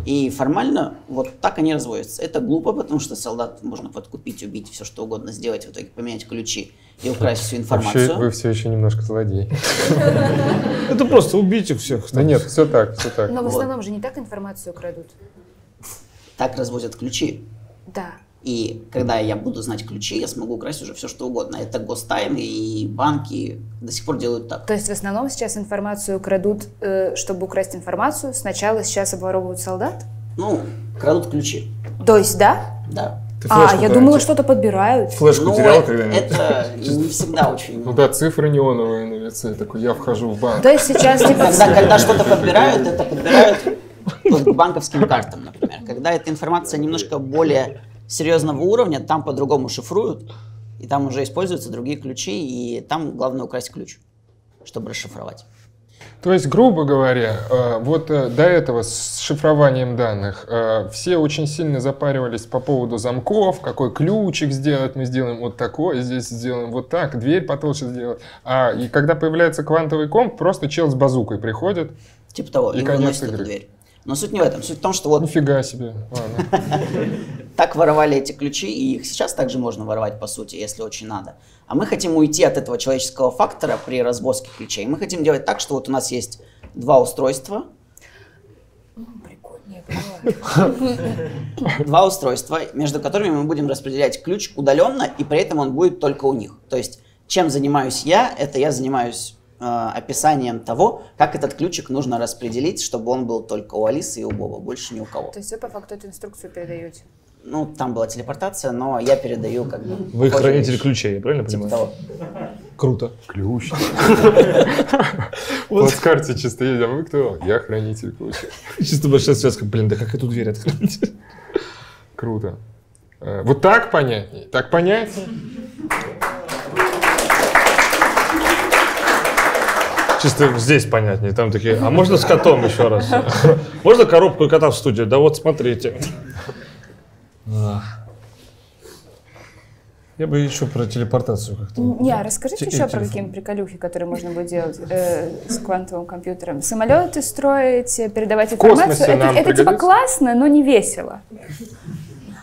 и формально вот так они разводятся. Это глупо, потому что солдат можно подкупить, убить, все что угодно сделать, в итоге поменять ключи и украсть всю информацию. Вообще, вы все еще немножко злодей. Это просто убить их всех. Да нет, все так, все так. Но в основном же не так информацию крадут. Так развозят ключи. Да. И когда я буду знать ключи, я смогу украсть уже все, что угодно. Это гостайны и банки до сих пор делают так. То есть в основном сейчас информацию крадут, э, чтобы украсть информацию. Сначала сейчас обворовывают солдат? Ну, крадут ключи. То есть, да? Да. Ты А, я думала, что-то подбирают. Флешку Ну, терял э- когда-нибудь? это не всегда очень... Ну да, цифры неоновые на лице. Такой, я вхожу в банк. То есть сейчас типа... Когда, когда что-то подбирают, это подбирают банковским картам, например. Когда эта информация немножко более серьезного уровня, там по-другому шифруют, и там уже используются другие ключи, и там главное украсть ключ, чтобы расшифровать. То есть, грубо говоря, э, вот э, до этого с шифрованием данных э, все очень сильно запаривались по поводу замков, какой ключик сделать, мы сделаем вот такой, здесь сделаем вот так, дверь потолще сделать. А и когда появляется квантовый комп, просто чел с базукой приходит, Типа того, И и, конец выносит эту игры. дверь. Но суть не в этом. Суть в том, что вот нифига себе. так воровали эти ключи, и их сейчас также можно воровать, по сути, если очень надо. А мы хотим уйти от этого человеческого фактора при развозке ключей. Мы хотим делать так, что вот у нас есть два устройства, два устройства, между которыми мы будем распределять ключ удаленно, и при этом он будет только у них. То есть, чем занимаюсь я, это я занимаюсь э, описанием того, как этот ключик нужно распределить, чтобы он был только у Алисы и у Боба, больше ни у кого. То есть вы по факту эту инструкцию передаете? Ну, там была телепортация, но я передаю как бы... Вы хранитель вещи. ключей, я правильно Типа понимаю? того. Круто. Ключ. Вот с карте чисто едем. Вы кто? Я хранитель ключа. Чисто большая связка. Блин, да как эту дверь открыть? Круто. Э, Вот так понятней? Так понять? Чисто здесь понятнее. Там такие, а можно с котом еще раз? Можно коробку и кота в студию? Да вот смотрите. Я бы еще про телепортацию как-то. Не, а расскажите Те- еще про телефон. какие приколюхи, которые можно будет делать э, с квантовым компьютером. Самолеты строить, э, передавать информацию. Это, это типа классно, но не весело.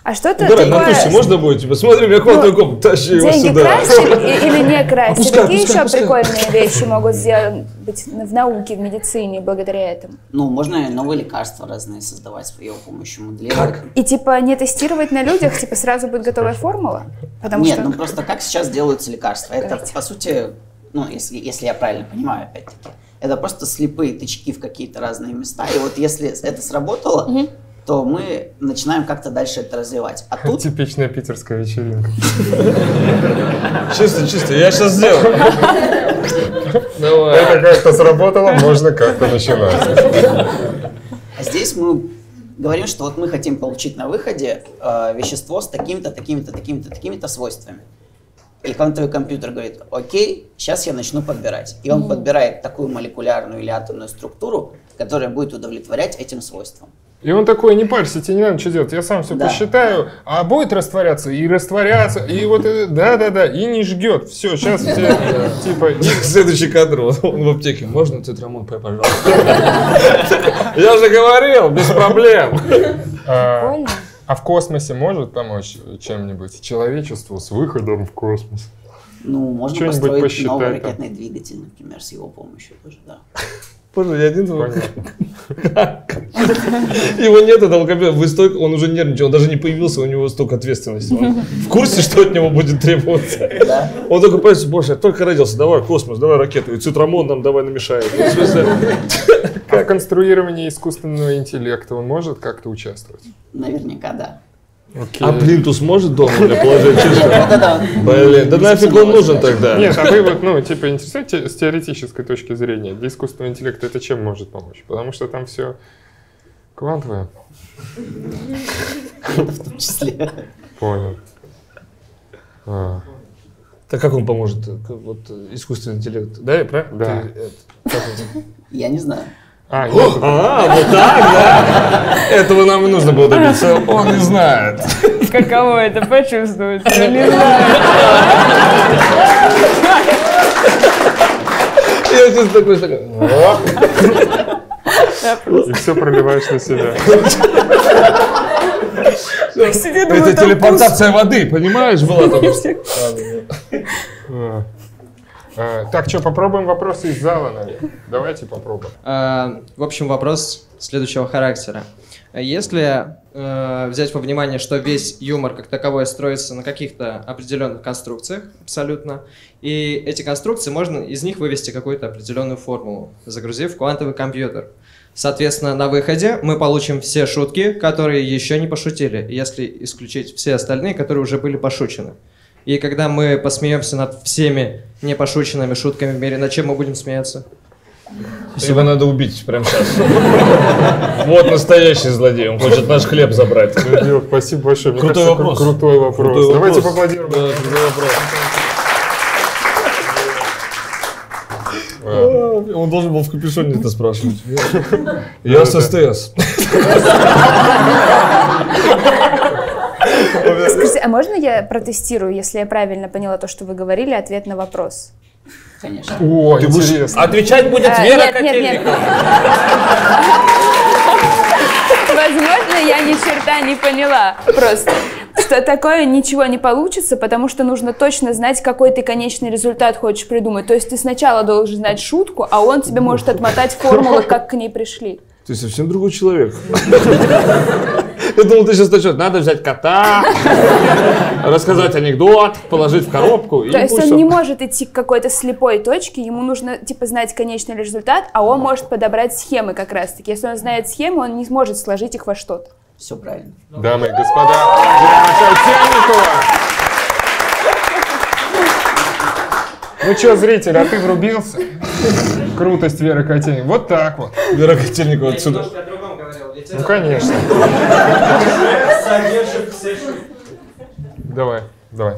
А что-то Давай, на такое... тусе можно будет? Типа, смотри, у меня квантовый комп, тащи его Деньги сюда. красть или, или не красть? Опускай, Какие опускай, еще опускай. прикольные вещи могут сделать быть в науке, в медицине благодаря этому? Ну, можно и новые лекарства разные создавать с его помощью моделировать. И типа не тестировать на людях, типа сразу будет готовая формула? Потому Нет, что... ну просто как сейчас делаются лекарства? Это, Давайте. по сути, ну, если, если я правильно понимаю, опять-таки, это просто слепые тычки в какие-то разные места. И вот если это сработало, то мы начинаем как-то дальше это развивать. А тут Типичная питерская вечеринка. Чисто, чисто, я сейчас сделаю. Давай. Это как-то сработало, можно как-то начинать. А здесь мы говорим, что вот мы хотим получить на выходе э, вещество с такими-то, такими-то, такими-то, такими-то свойствами. И квантовый компьютер говорит, окей, сейчас я начну подбирать. И он подбирает такую молекулярную или атомную структуру, которая будет удовлетворять этим свойствам. И он такой, не парься, тебе не надо что делать, я сам все Да. посчитаю, а будет растворяться и растворяться, и вот да-да-да, и не жгет. Все, сейчас все, типа, Следующий кадр, вот он в аптеке. Можно цитрамон, П, пожалуйста? Я же говорил, без проблем. а, Прикольно. а в космосе может помочь чем-нибудь человечеству с выходом в космос? Ну, можно построить новый ракетный двигатель, например, с его помощью тоже, да. Боже, я один. Понятно. Его нет этого компьютера. Вы столько, он уже нервничал, он даже не появился, у него столько ответственности. Он в курсе, что от него будет требоваться. Да. Он только понимает, боже, я только родился, давай космос, давай ракету, и цитрамон нам давай намешает. А в конструировании искусственного интеллекта он может как-то участвовать? Наверняка, да. Окей. А плинтус может дома для положить. Блин, да нафиг он нужен тогда? Нет, а вы вот, ну, типа, интересуете с теоретической точки зрения, для искусственного интеллекта это чем может помочь? Потому что там все квантовое. В том числе. Понял. А. Так как он поможет? Как Вот э, искусственный интеллект. Да, я правильно? Да. Ты, э? Я не знаю. А, нет. А, вот так, да? Этого нам и нужно было добиться. Он не знает. Каково это почувствовать? Не знаю. Я сейчас такой, такой, И все проливаешь на себя. Сидит, думаю, Это телепортация воды, понимаешь, была там? А, Так, что, попробуем вопросы из зала, наверное. Давайте попробуем. А, В общем, вопрос следующего характера. Если э, взять во внимание, что весь юмор как таковой строится на каких-то определенных конструкциях, абсолютно, и эти конструкции можно из них вывести какую-то определенную формулу, загрузив квантовый компьютер. Соответственно, на выходе мы получим все шутки, которые еще не пошутили, если исключить все остальные, которые уже были пошучены. И когда мы посмеемся над всеми непошученными шутками в мире, над чем мы будем смеяться? Его надо убить прямо сейчас. Вот настоящий злодей, он хочет наш хлеб забрать. Людмила, спасибо большое. Мне Крутой кажется, вопрос. Крутой вопрос. Крутой Давайте вопрос. поаплодируем. Да, крутой вопрос. Он должен был в капюшоне это спрашивать. Я с СТС. Скажите, а можно я протестирую, если я правильно поняла то, что вы говорили, ответ на вопрос? Конечно. О, интересно. Отвечать будет А, Вера нет, нет, нет. Возможно, я ни черта не поняла. Просто, что такое ничего не получится, потому что нужно точно знать, какой ты конечный результат хочешь придумать. То есть ты сначала должен знать шутку, а он тебе может отмотать формулы, как к ней пришли. Ты совсем другой человек. Я думал, ты сейчас начнешь. Надо взять кота, рассказать анекдот, положить в коробку. и То есть он не может идти к какой-то слепой точке, ему нужно типа знать конечный результат, а он может подобрать схемы как раз-таки. Если он знает схемы, он не сможет сложить их во что-то. Все правильно. Дамы и господа, Котельникова. Ну что, зритель, а ты врубился? Крутость Веры Котельниковой. Вот так вот. Вера Котельникова отсюда. Ведь Ну, конечно. содержит все Давай, давай.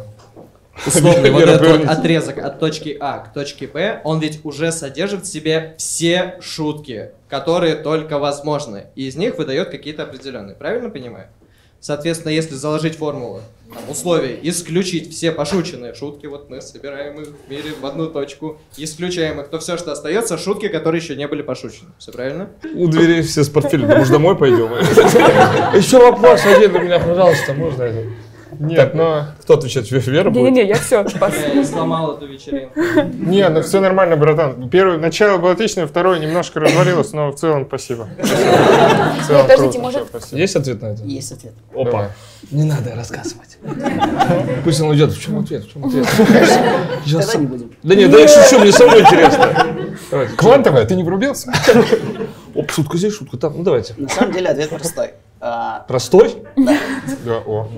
Условный вот этот вот отрезок от точки А к точке Б, он ведь уже содержит в себе все шутки, которые только возможны. И из них выдает какие-то определенные. Правильно понимаю? Соответственно, если заложить формулу, там, условие, исключить все пошученные шутки, вот мы собираем их в мире в одну точку, исключаем их, то все, что остается, шутки, которые еще не были пошучены. Все правильно? У дверей все с портфелем. Может, домой пойдем? Еще вопрос один у меня, пожалуйста, можно это? Нет, но... Кто отвечает? Ве- Вера будет? Не-не-не, я все, Я сломал эту вечеринку. Не, ну все нормально, братан. Первое, начало было отличное, второе немножко развалилось, но в целом спасибо. Подождите, может-. Есть ответ на это? Есть ответ. Опа. Не надо рассказывать. Пусть он уйдет. В чем ответ? В чем ответ? Я Тогда сам- не будем. Да нет, да я шучу, мне самому интересно. Давайте. Квантовая, ты не врубился? Оп, шутка здесь, шутка там. Ну давайте. На самом деле ответ простой. А, Простой? Да, о.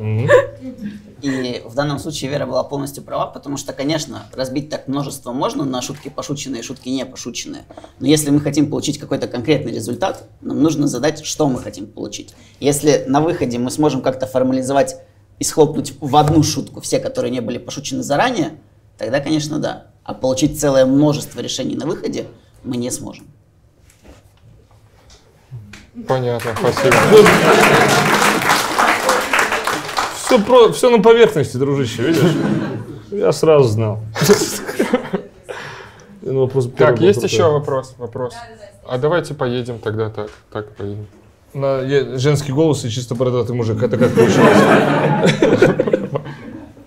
И в данном случае Вера была полностью права, потому что, конечно, разбить так множество можно на шутки пошученные шутки не пошученные. Но если мы хотим получить какой-то конкретный результат, нам нужно задать, что мы хотим получить. Если на выходе мы сможем как-то формализовать и схлопнуть в одну шутку все, которые не были пошучены заранее, тогда, конечно, да. А получить целое множество решений на выходе мы не сможем. Понятно, спасибо. Все, про, все на поверхности, дружище, видишь? Я сразу знал. Ну, Так, был есть еще вопрос? Вопрос. А давайте поедем тогда так. Так поедем. На женский голос и чисто бородатый мужик. Это как получилось?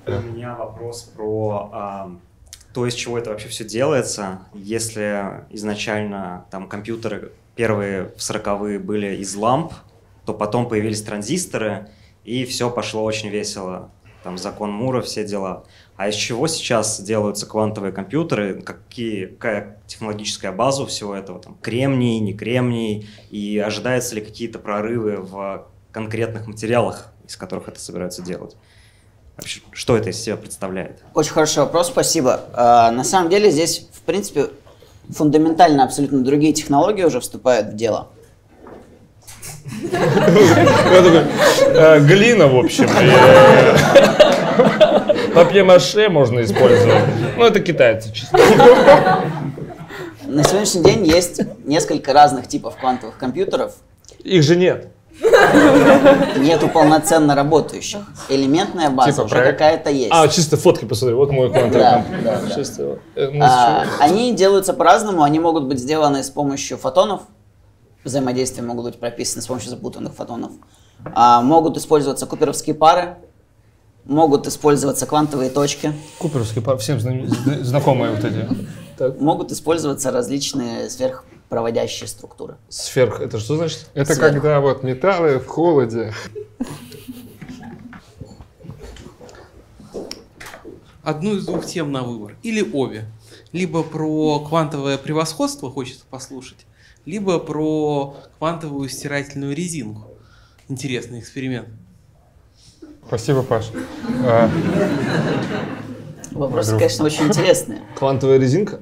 У меня вопрос про а, то, из чего это вообще все делается. Если изначально там компьютеры первые в 40-е были из ламп, то потом появились транзисторы, и все пошло очень весело. Там закон Мура, все дела. А из чего сейчас делаются квантовые компьютеры? Какие, какая технологическая база у всего этого? Там, кремний, не кремний? И ожидаются ли какие-то прорывы в конкретных материалах, из которых это собираются делать? Вообще, что это из себя представляет? Очень хороший вопрос, спасибо. А, на самом деле здесь, в принципе, фундаментально абсолютно другие технологии уже вступают в дело. Э, Глина, в общем. Папье-маше можно использовать. Ну, это китайцы чисто. На сегодняшний день есть несколько разных типов квантовых компьютеров. Их же нет. Нету полноценно работающих. Элементная база Типа уже какая-то есть. А, чисто фотки посмотри. Вот мой квантовый Да, да. Чисто. э, ну, А, чего? они делаются по-разному, они могут быть сделаны с помощью фотонов, взаимодействия могут быть прописаны с помощью запутанных фотонов, А, могут использоваться куперовские пары, могут использоваться квантовые точки, Куперовский пар, всем зна- зна- знакомые вот эти. Могут использоваться различные сверхпроводящие структуры. Сверх, это что значит? Это Сверху. когда вот металлы в холоде. одну из двух тем на выбор. Или обе. Либо про квантовое превосходство хочется послушать, либо про квантовую стирательную резинку. Интересный эксперимент. Спасибо, Паш. Вопросы, конечно, очень интересные. Квантовая резинка?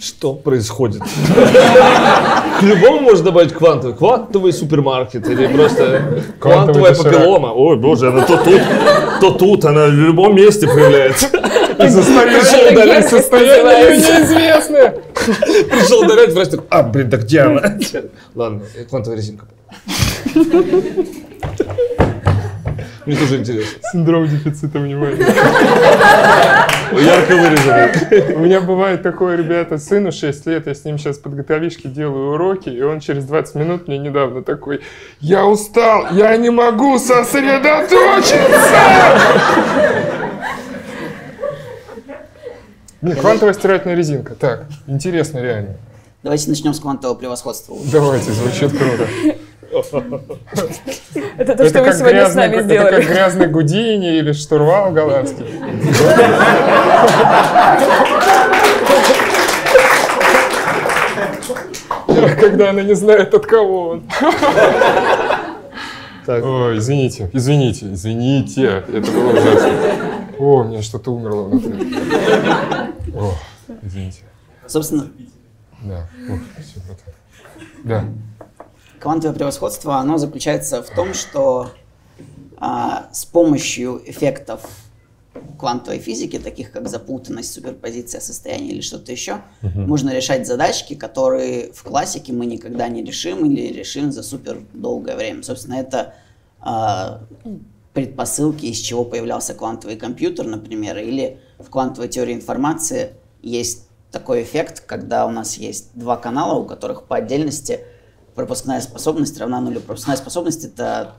Что происходит? К любому можно добавить квантовый. Квантовый супермаркет или просто квантовая папиллома. Ой, боже, она то тут, то тут, она в любом месте появляется. и состояние, удалить и состояние неизвестное. Пришел удалять, врач такой, а, блин, так где она? Ладно, квантовая резинка. Мне тоже интересно. Синдром дефицита внимания. Ярко выраженный. У меня бывает такое, ребята, сыну 6 лет, я с ним сейчас подготовишки делаю уроки, и он через 20 минут мне недавно такой, я устал, я не могу сосредоточиться! Не, квантовая стирательная резинка. Так, интересно реально. Давайте начнем с квантового превосходства. Давайте, звучит круто. Это то, что вы сегодня с нами это как сделали. грязный Гудини или штурвал голландский. Когда она не знает, от кого он. Так. Ой, извините, извините, извините. Это было ужасно. О, у меня что-то умерло внутри. О, извините. Собственно, Да. Всё, вот так. Да. Квантовое превосходство, оно заключается в том, что а, с помощью эффектов квантовой физики, таких как запутанность, суперпозиция состояния или что-то еще, можно решать задачки, которые в классике мы никогда не решим или решим за супер долгое время. Собственно, это а, предпосылки, из чего появлялся квантовый компьютер, например, или в квантовой теории информации есть такой эффект, когда у нас есть два канала, у которых по отдельности пропускная способность равна нулю. Пропускная способность это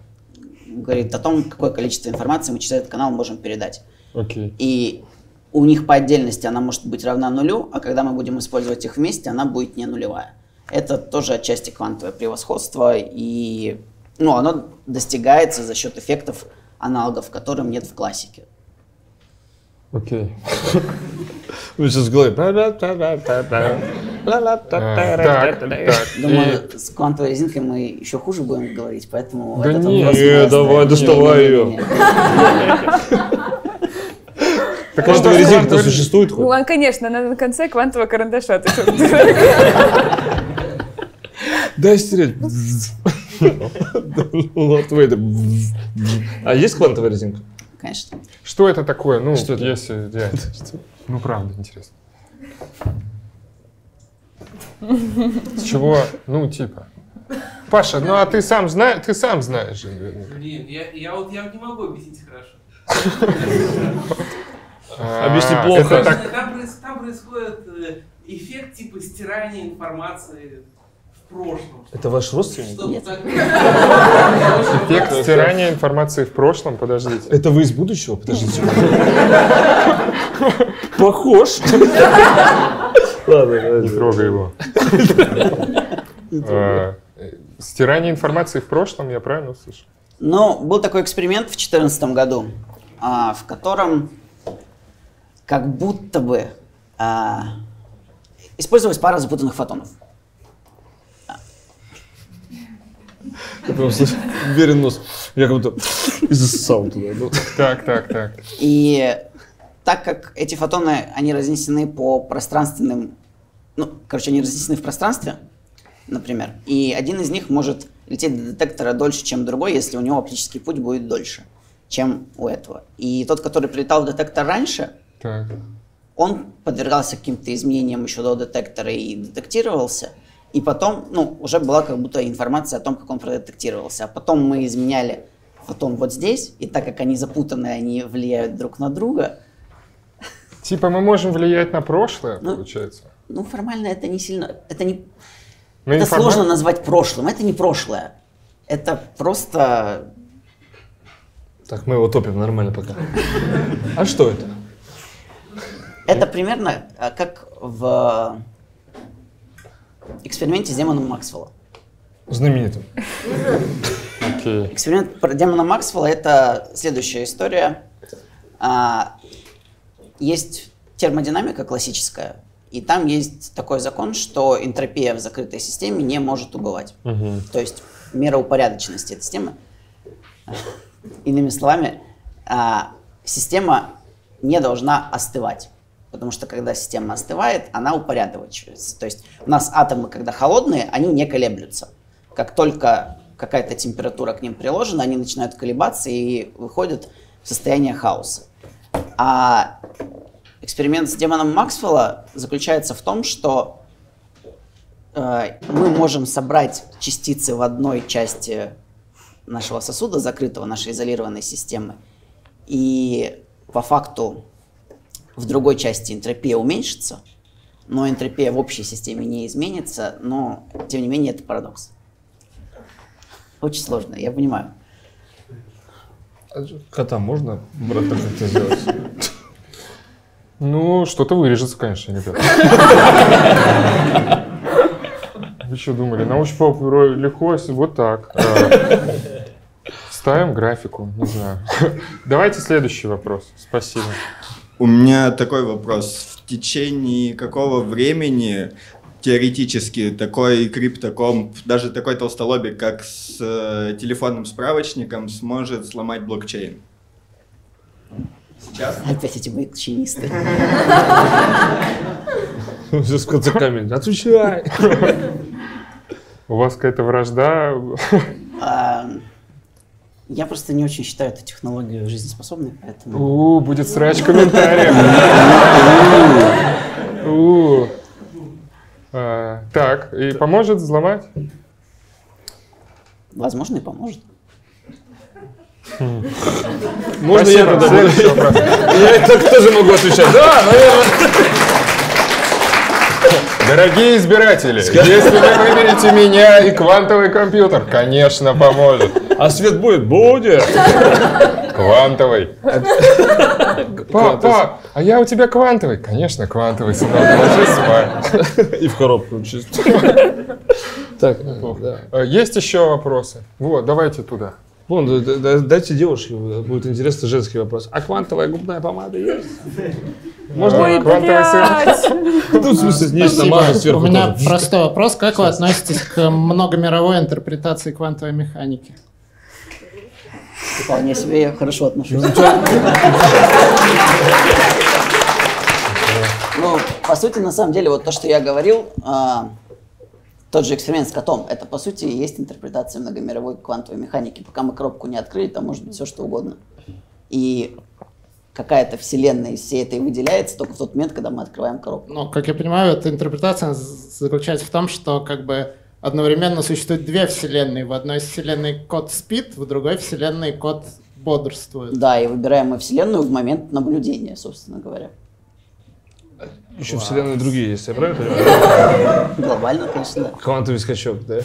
говорит о том, какое количество информации мы через этот канал можем передать. Окей. И у них по отдельности она может быть равна нулю, а когда мы будем использовать их вместе, она будет не нулевая. Это тоже отчасти квантовое превосходство, и ну, оно достигается за счет эффектов аналогов, которым нет в классике. Окей. Вы сейчас так. Думаю, с квантовой резинкой мы еще хуже будем говорить, поэтому Да этот не, вопрос не, мы давай, доставай. Не-не-не-не. Так Квантовая резинка-то существует хоть? Ну, конечно, она на конце квантового карандаша. Дай стереть. Вот в это. А есть квантовая резинка? Конечно. Что это такое? Ну, Что это? если. Ну, правда, интересно. С чего? Ну, типа. Паша, ну а ты сам знаешь, ты сам знаешь же, наверняка. Блин, я, я вот я не могу объяснить хорошо. А, Объясни плохо. Там, проис- там происходит э, эффект типа стирания информации прошлом. Это ваш родственник? Нет. Эффект стирания информации в прошлом, подождите. Это вы из будущего? Подождите. Похож. Ладно, Не трогай его. А, Стирание информации в прошлом, я правильно услышал? Ну, был такой эксперимент в 2014 году, а, в котором как будто бы а, использовалась пара запутанных фотонов. Я прям слышу, уверен нос. Я как будто и засосал туда. ну. Так, так, так. И так как эти фотоны, они разнесены по пространственным, ну, короче, они разнесены в пространстве, например, и один из них может лететь до детектора дольше, чем другой, если у него оптический путь будет дольше. чем у этого. И тот, который прилетал в детектор раньше, Так. он подвергался каким-то изменениям еще до детектора и детектировался. И потом, ну, уже была как будто информация о том, как он продетектировался. А потом мы изменяли фотон вот здесь, и так как они запутаны, они влияют друг на друга, Типа мы можем влиять на прошлое, Ну, получается. ну, формально это не сильно... Это, не, Но это информа- сложно назвать прошлым. Это не прошлое. Это просто... Так, мы его топим нормально пока. А что это? Это примерно а, как в эксперименте с демоном Максвелла. Знаменитым. Окей. Эксперимент про демона Максвелла это следующая история. А, есть термодинамика классическая, и там есть такой закон, что энтропия в закрытой системе не может убывать. Мгм. То есть мера упорядоченности этой системы. Иными словами, а, система не должна остывать. Потому что когда система остывает, она упорядочивается. То есть у нас атомы, когда холодные, они не колеблются. Как только какая-то температура к ним приложена, они начинают колебаться и выходят в состояние хаоса. А эксперимент с демоном Максвелла заключается в том, что э, мы можем собрать частицы в одной части нашего сосуда, закрытого нашей изолированной системы, и по факту в другой части энтропия уменьшится, но энтропия в общей системе не изменится, но тем не менее это парадокс. Очень сложно, я понимаю. Кота можно, брат, как-то сделать? Ну, что-то вырежется, конечно, ребята. Вы что думали? Научпоп легко, вот так. А, Ставим графику, не знаю. Давайте следующий вопрос. Спасибо. У меня такой вопрос. В течение какого времени теоретически такой криптокомп, даже такой толстолобик, как с э, телефонным справочником, сможет сломать блокчейн? Сейчас? Опять эти блокчейнисты. Все с конца камень. Отвечай! У вас какая-то вражда? Я просто не очень считаю эту технологию жизнеспособной, поэтому... У, будет срач комментариев. У. А, Так, и поможет взломать? Возможно, и поможет. Можно я тогда буду? Я так тоже могу отвечать. Да, наверное. Дорогие избиратели, если вы выберете меня и квантовый компьютер, конечно, поможет. А свет будет? Будет. Квантовый. Пап, пап, а я у тебя квантовый? Конечно, квантовый, сынок, ложись спать. И в коробку чисто. Так, да. Э, Есть еще вопросы? Вот, давайте туда. Вон, дайте девушке, будет интересный женский вопрос. А квантовая губная помада есть? Можно Ой, квантовый блядь. Ну, в смысле, намазать сверху У меня простой вопрос. Как вы относитесь к многомировой интерпретации квантовой механики? Вполне себе я хорошо отношусь. Ну, по сути, на самом деле, вот то, что я говорил, а, тот же эксперимент с котом, это, по сути, и есть интерпретация многомировой квантовой механики. Пока мы коробку не открыли, там может быть все, что угодно. И какая-то вселенная из всей этой выделяется только в тот момент, когда мы открываем коробку. Ну, как я понимаю, эта интерпретация заключается в том, что как бы одновременно существует две вселенные. В одной вселенной кот спит, в другой вселенной кот бодрствует. Да, и выбираем мы вселенную в момент наблюдения, собственно говоря. Еще вселенные другие есть, я правильно понимаю? Глобально, конечно, да. Квантовый скачок, да?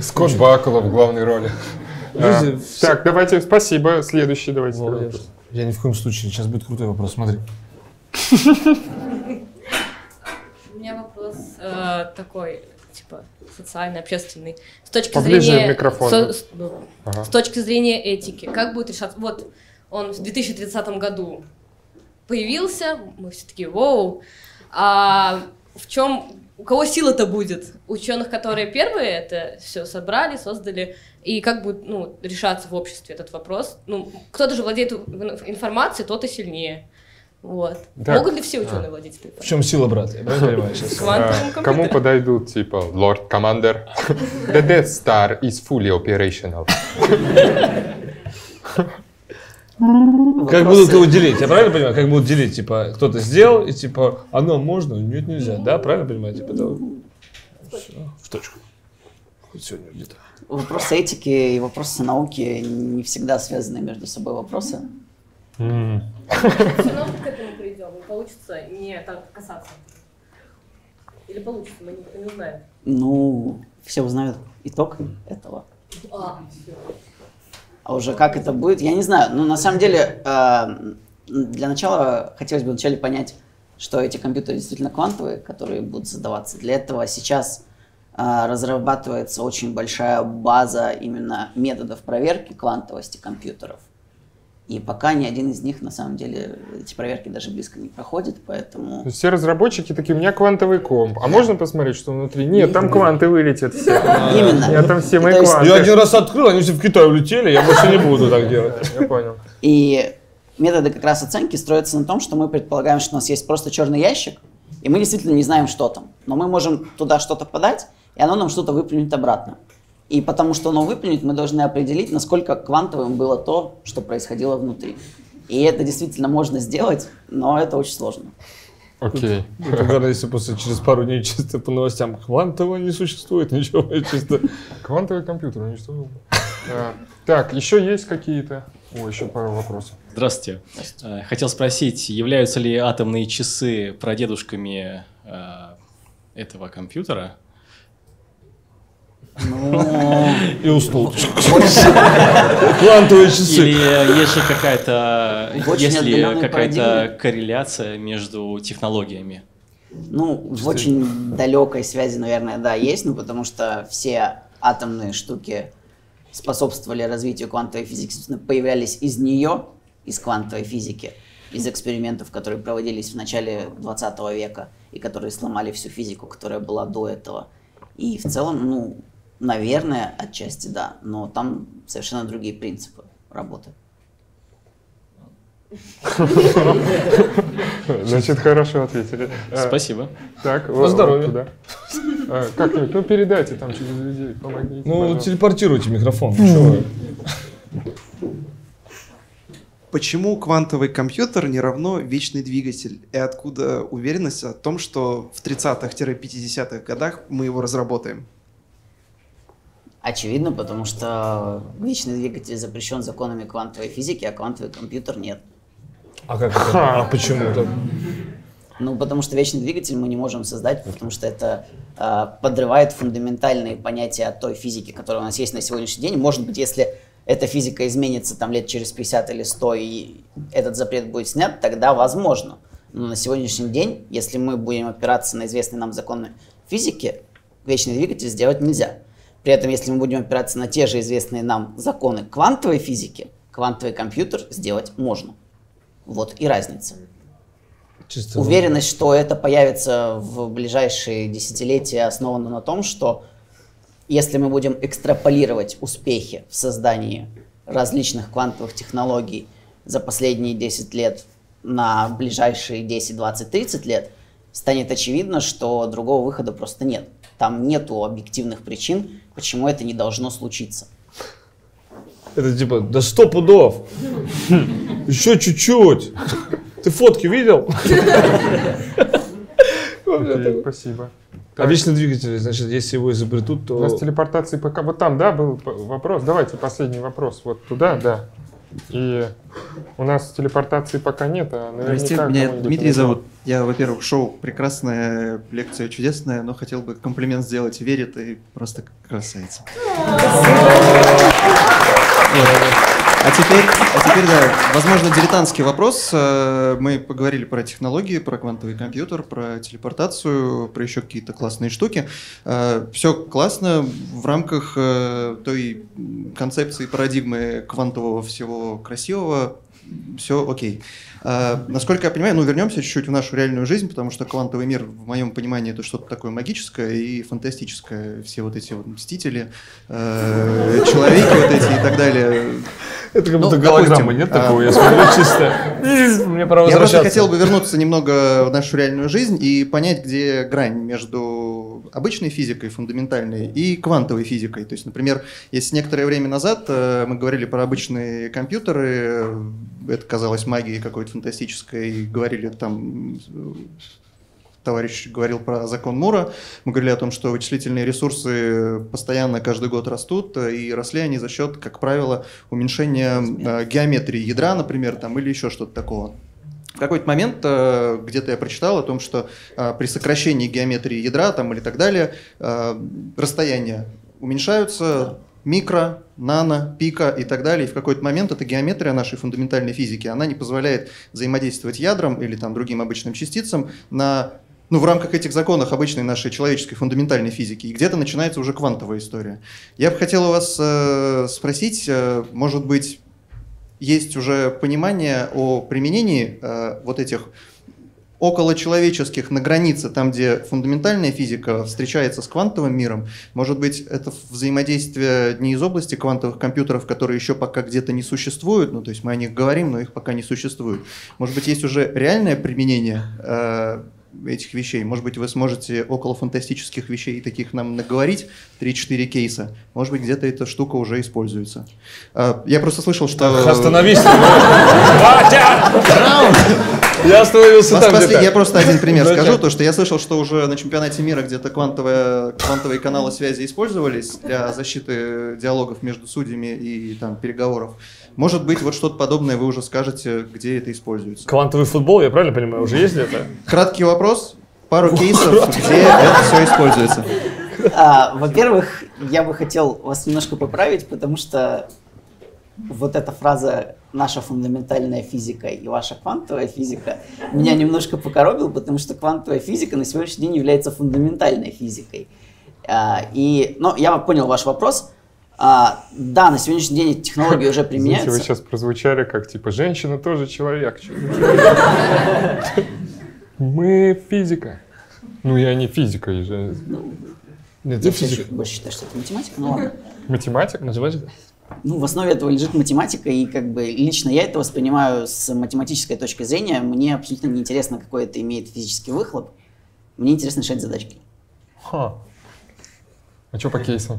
Скотт Бакула в главной роли. А, Подожди, все- Так, давайте, спасибо. Следующий давайте. Молодец. Я ни в коем случае, сейчас будет крутой вопрос, смотри. Меня вопрос э, такой, типа, социальный, общественный. С точки Поближе зрения... к микрофону. со- с, ну, Ага. с точки зрения этики, как будет решаться... Вот, он в 2030 году появился, мы все такие, вау, а в чем... У кого сила-то будет? Ученых, которые первые это все собрали, создали, и как будет ну, решаться в обществе этот вопрос? Ну, кто-то же владеет информацией, тот и сильнее. Вот. Так. Могут ли все ученые владеть В телефоном? чем сила, брат? Я понимаю сейчас? А, Кому подойдут, типа, Lord Commander? The Death Star is fully operational. Как будут его делить? Я правильно понимаю? Как будут делить? Типа, кто-то сделал, и типа, оно можно, нет, нельзя. Да, правильно понимаю? Типа, да. Всё, в точку. Хоть сегодня где-то. Вопросы этики и вопросы науки не всегда связаны между собой вопросы. М. Все равно к этому придем. Не получится не так касаться. Или получится, мы никто не узнает. Ну, все узнают итог этого. А, А уже как это будет, я не знаю. Но на самом деле, э, для начала хотелось бы вначале понять, что эти компьютеры действительно квантовые, которые будут создаваться. Для этого сейчас э, разрабатывается очень большая база именно методов проверки квантовости компьютеров. И пока ни один из них, на самом деле, эти проверки даже близко не проходит, поэтому... Все разработчики такие, у меня квантовый комп. А можно посмотреть, что внутри? Нет, там кванты вылетят все. Именно. Я там все мои кванты. Я один раз открыл, они все в Китай улетели, я больше не буду так делать. Я понял. И методы как раз оценки строятся на том, что мы предполагаем, что у нас есть просто черный ящик, и мы действительно не знаем, что там. Но мы можем туда что-то подать, и оно нам что-то выплюнет обратно. И потому что оно выплюнет, мы должны определить, насколько квантовым было то, что происходило внутри. И это действительно можно сделать, но это очень сложно. Окей. Это угарно, если после через пару дней чисто по новостям квантово не существует ничего, чисто. Квантовый компьютер уничтожил. Да. Так, еще есть какие-то? О, еще пару вопросов. Здравствуйте. Э, Хотел спросить, являются ли атомные часы прадедушками э, этого компьютера? Ну, И уснул. Квантовые часы. Или есть же какая-то, Очень есть ли отдаленные какая-то корреляция между технологиями? Ну, в очень далекой связи, наверное, да, есть, ну, потому что все атомные штуки способствовали развитию квантовой физики, собственно, появлялись из нее, из квантовой физики, из экспериментов, которые проводились в начале 20 века и которые сломали всю физику, которая была до этого. И в целом, ну, наверное, отчасти да, но там совершенно другие принципы работы. Значит, хорошо ответили. А, Спасибо. Так, здоровье. туда. А, Как-нибудь, ну передайте там через людей, помогите. Ну, пожалуйста. телепортируйте микрофон. ну. Почему квантовый компьютер не равно вечный двигатель? И откуда уверенность о том, что в 30-50-х годах мы его разработаем? Очевидно, потому что вечный двигатель запрещен законами квантовой физики, а квантовый компьютер нет. А как это? А почему? Это- Ну, потому что вечный двигатель мы не можем создать, потому что это э, подрывает фундаментальные понятия той физики, которая у нас есть на сегодняшний день. Может быть, если эта физика изменится там лет через 50 или 100, и этот запрет будет снят, тогда возможно. Но на сегодняшний день, если мы будем опираться на известные нам законы физики, вечный двигатель сделать нельзя. При этом, если мы будем опираться на те же известные нам законы квантовой физики, квантовый компьютер сделать можно. Вот и разница. Чисто Уверенность, что это появится в ближайшие десятилетия, основана на том, что если мы будем экстраполировать успехи в создании различных квантовых технологий за последние 10 лет на ближайшие 10, 20, 30 лет, станет очевидно, что другого выхода просто нет. Там нету объективных причин, почему это не должно случиться. Это типа, да сто пудов. Еще чуть-чуть. Ты фотки видел? Окей, спасибо. А вечный двигатель, значит, если его изобретут, У нас то... телепортации пока... Вот там, да, был вопрос. Давайте последний вопрос. Вот туда, да. И у нас телепортации пока нет, а наверняка меня Дмитрий зовут. Я, во-первых, шоу прекрасная, лекция чудесная, но хотел бы комплимент сделать Вере, ты просто красавица. А теперь, а теперь, да, возможно, дилетантский вопрос. Э, Мы поговорили про технологии, про квантовый компьютер, про телепортацию, про еще какие-то классные штуки. Все классно в рамках э, той концепции парадигмы квантового всего красивого. Все окей. Насколько я понимаю, ну вернемся чуть-чуть в нашу реальную жизнь, потому что квантовый мир, в моем понимании, это что-то такое магическое и фантастическое. Все вот эти вот мстители, э, человеки вот эти и так далее. Это как Ну, будто голограммы, допустим, нет а, такого? Я смотрю чисто. Мне пора Я просто хотел бы вернуться немного в нашу реальную жизнь и понять, где грань между обычной физикой, фундаментальной, и квантовой физикой. То есть, например, если некоторое время назад э, мы говорили про обычные компьютеры, э, это казалось магией какой-то фантастической, говорили там товарищ говорил про закон Мура. Мы говорили о том, что вычислительные ресурсы постоянно каждый год растут, и росли они за счет, как правило, уменьшения э, геометрии ядра, например, там, или еще что-то такого. В какой-то момент э, где-то я прочитал о том, что э, при сокращении геометрии ядра там, или так далее э, расстояния уменьшаются, микро, нано, пика и так далее. И в какой-то момент эта геометрия нашей фундаментальной физики, она не позволяет взаимодействовать ядрам или там другим обычным частицам на ну, в рамках этих законов обычной нашей человеческой фундаментальной физики. И где-то начинается уже квантовая история. Я бы хотел у вас э, спросить, э, может быть, есть уже понимание о применении э, вот этих околочеловеческих на границе, там, где фундаментальная физика встречается с квантовым миром, может быть, это взаимодействие не из области квантовых компьютеров, которые еще пока где-то не существуют, ну, то есть мы о них говорим, но их пока не существует. Может быть, есть уже реальное применение э, этих вещей. Может быть, вы сможете около фантастических вещей таких нам наговорить, 3-4 кейса. Может быть, где-то эта штука уже используется. А, Я просто слышал, что... Остановись! Батя! Я остановился там где-то. Я просто один пример скажу, то что я слышал, что уже на чемпионате мира где-то квантовые, квантовые каналы связи использовались для защиты диалогов между судьями и там переговоров. Может быть, вот что-то подобное вы уже скажете, где это используется. Квантовый футбол, я правильно понимаю, уже есть где-то? Краткий вопрос, пару кейсов, где это все используется. А, Во-первых, я бы хотел вас немножко поправить, потому что вот эта фраза «наша фундаментальная физика и ваша квантовая физика» меня немножко покоробил, потому что квантовая физика на сегодняшний день является фундаментальной физикой. А, И, ну, я понял ваш вопрос. А, Да, на сегодняшний день эти технологии уже применяются. вы сейчас прозвучали как типа женщина тоже человек. Мы физика. Ну я не физика, я же Я ты всё физик. больше считаю, что это математика, ну ладно. математик. Математика. Ну, в основе этого лежит математика, и как бы лично я это воспринимаю с математической точки зрения. Мне абсолютно не интересно, какой это имеет физический выхлоп. Мне интересно решать задачки. Ха. А что по кейсам?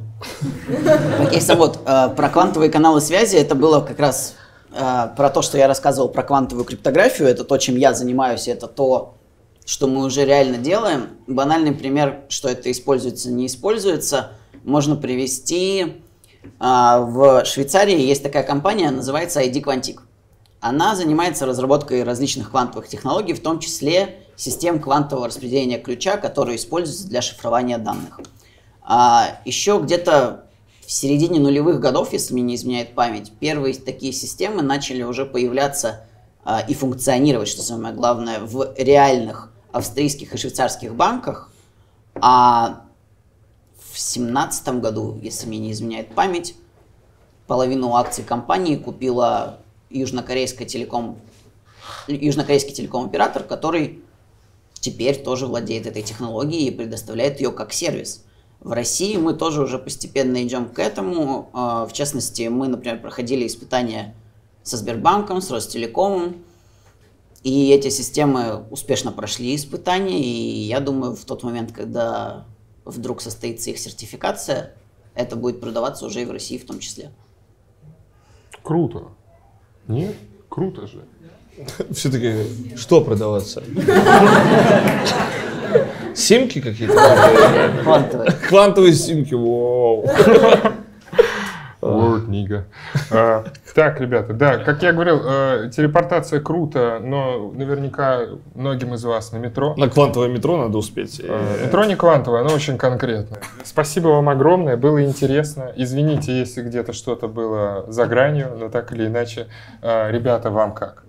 Окей, so вот, э, про квантовые каналы связи, это было как раз э, про то, что я рассказывал про квантовую криптографию, это то, чем я занимаюсь, это то, что мы уже реально делаем. Банальный пример, что это используется, не используется, можно привести а, в Швейцарии есть такая компания, называется ID Quantic. Она занимается разработкой различных квантовых технологий, в том числе систем квантового распределения ключа, которые используются для шифрования данных. А, еще где-то в середине нулевых годов, если мне не изменяет память, первые такие системы начали уже появляться а, и функционировать, что самое главное, в реальных австрийских и швейцарских банках. А в семнадцатом году, если мне не изменяет память, половину акций компании купила южнокорейская телеком, южнокорейский телеком-оператор, который теперь тоже владеет этой технологией и предоставляет ее как сервис. В России мы тоже уже постепенно идем к этому. А, В частности, мы, например, проходили испытания со Сбербанком, с Ростелекомом. И эти системы успешно прошли испытания. И я думаю, в тот момент, когда вдруг состоится их сертификация, это будет продаваться уже и в России в том числе. Круто. Нет? Круто же. Все-таки что продаваться? Симки какие-то? Квантовые. Квантовые симки, вау. Word, нига. А, Так, ребята, да, как я говорил, э, телепортация круто, но наверняка многим из вас на метро. На квантовое метро надо успеть. Э, Метро не квантовое, оно очень конкретное. Спасибо вам огромное, было интересно. Извините, если где-то что-то было за гранью, но так или иначе, э, ребята, вам как?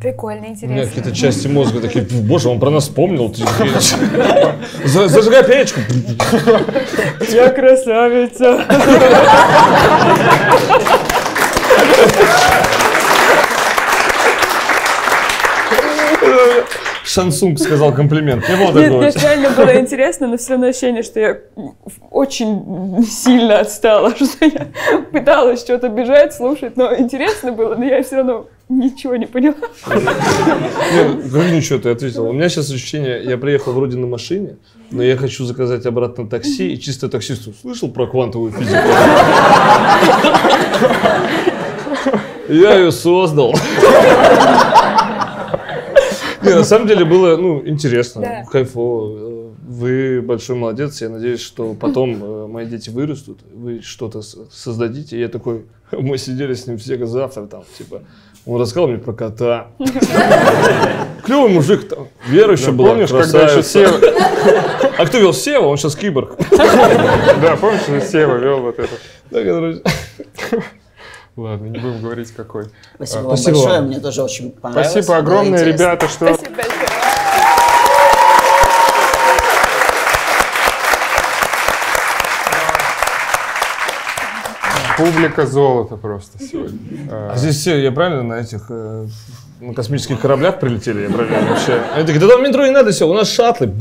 Прикольно, У меня интересно. какие-то части мозга такие, боже, он про нас вспомнил. Зажигай печку. Я красавица. Samsung сказал комплимент. Не было Нет, такого? мне реально было интересно, но все равно ощущение, что я очень сильно отстала, что я пыталась что-то бежать, слушать, но интересно было, но я все равно ничего не поняла. Нет, как ничего, ты ответил. У меня сейчас ощущение, я приехал вроде на машине, но я хочу заказать обратно такси, и чисто таксисту слышал про квантовую физику? Я ее создал. Не, на самом деле было, ну, интересно, Да. кайфово. Вы большой молодец. Я надеюсь, что потом э, мои дети вырастут, вы что-то создадите. И я такой, мы сидели с ним все завтра там, типа, он рассказал мне про кота. Клевый мужик там. Вера еще была. помнишь, когда еще красавица. А кто вел Сева? Он сейчас киборг. Да, помнишь, что Сева вел вот это? Да, короче. Ладно, не будем говорить какой. Спасибо А, вам спасибо большое, мне тоже очень понравилось. Спасибо огромное, ребята, что Спасибо большое. Публика золото просто сегодня. А здесь все, я правильно на этих э, на космических кораблях прилетели, я правильно вообще? Они такие, да там метро не надо все, у нас шаттлы.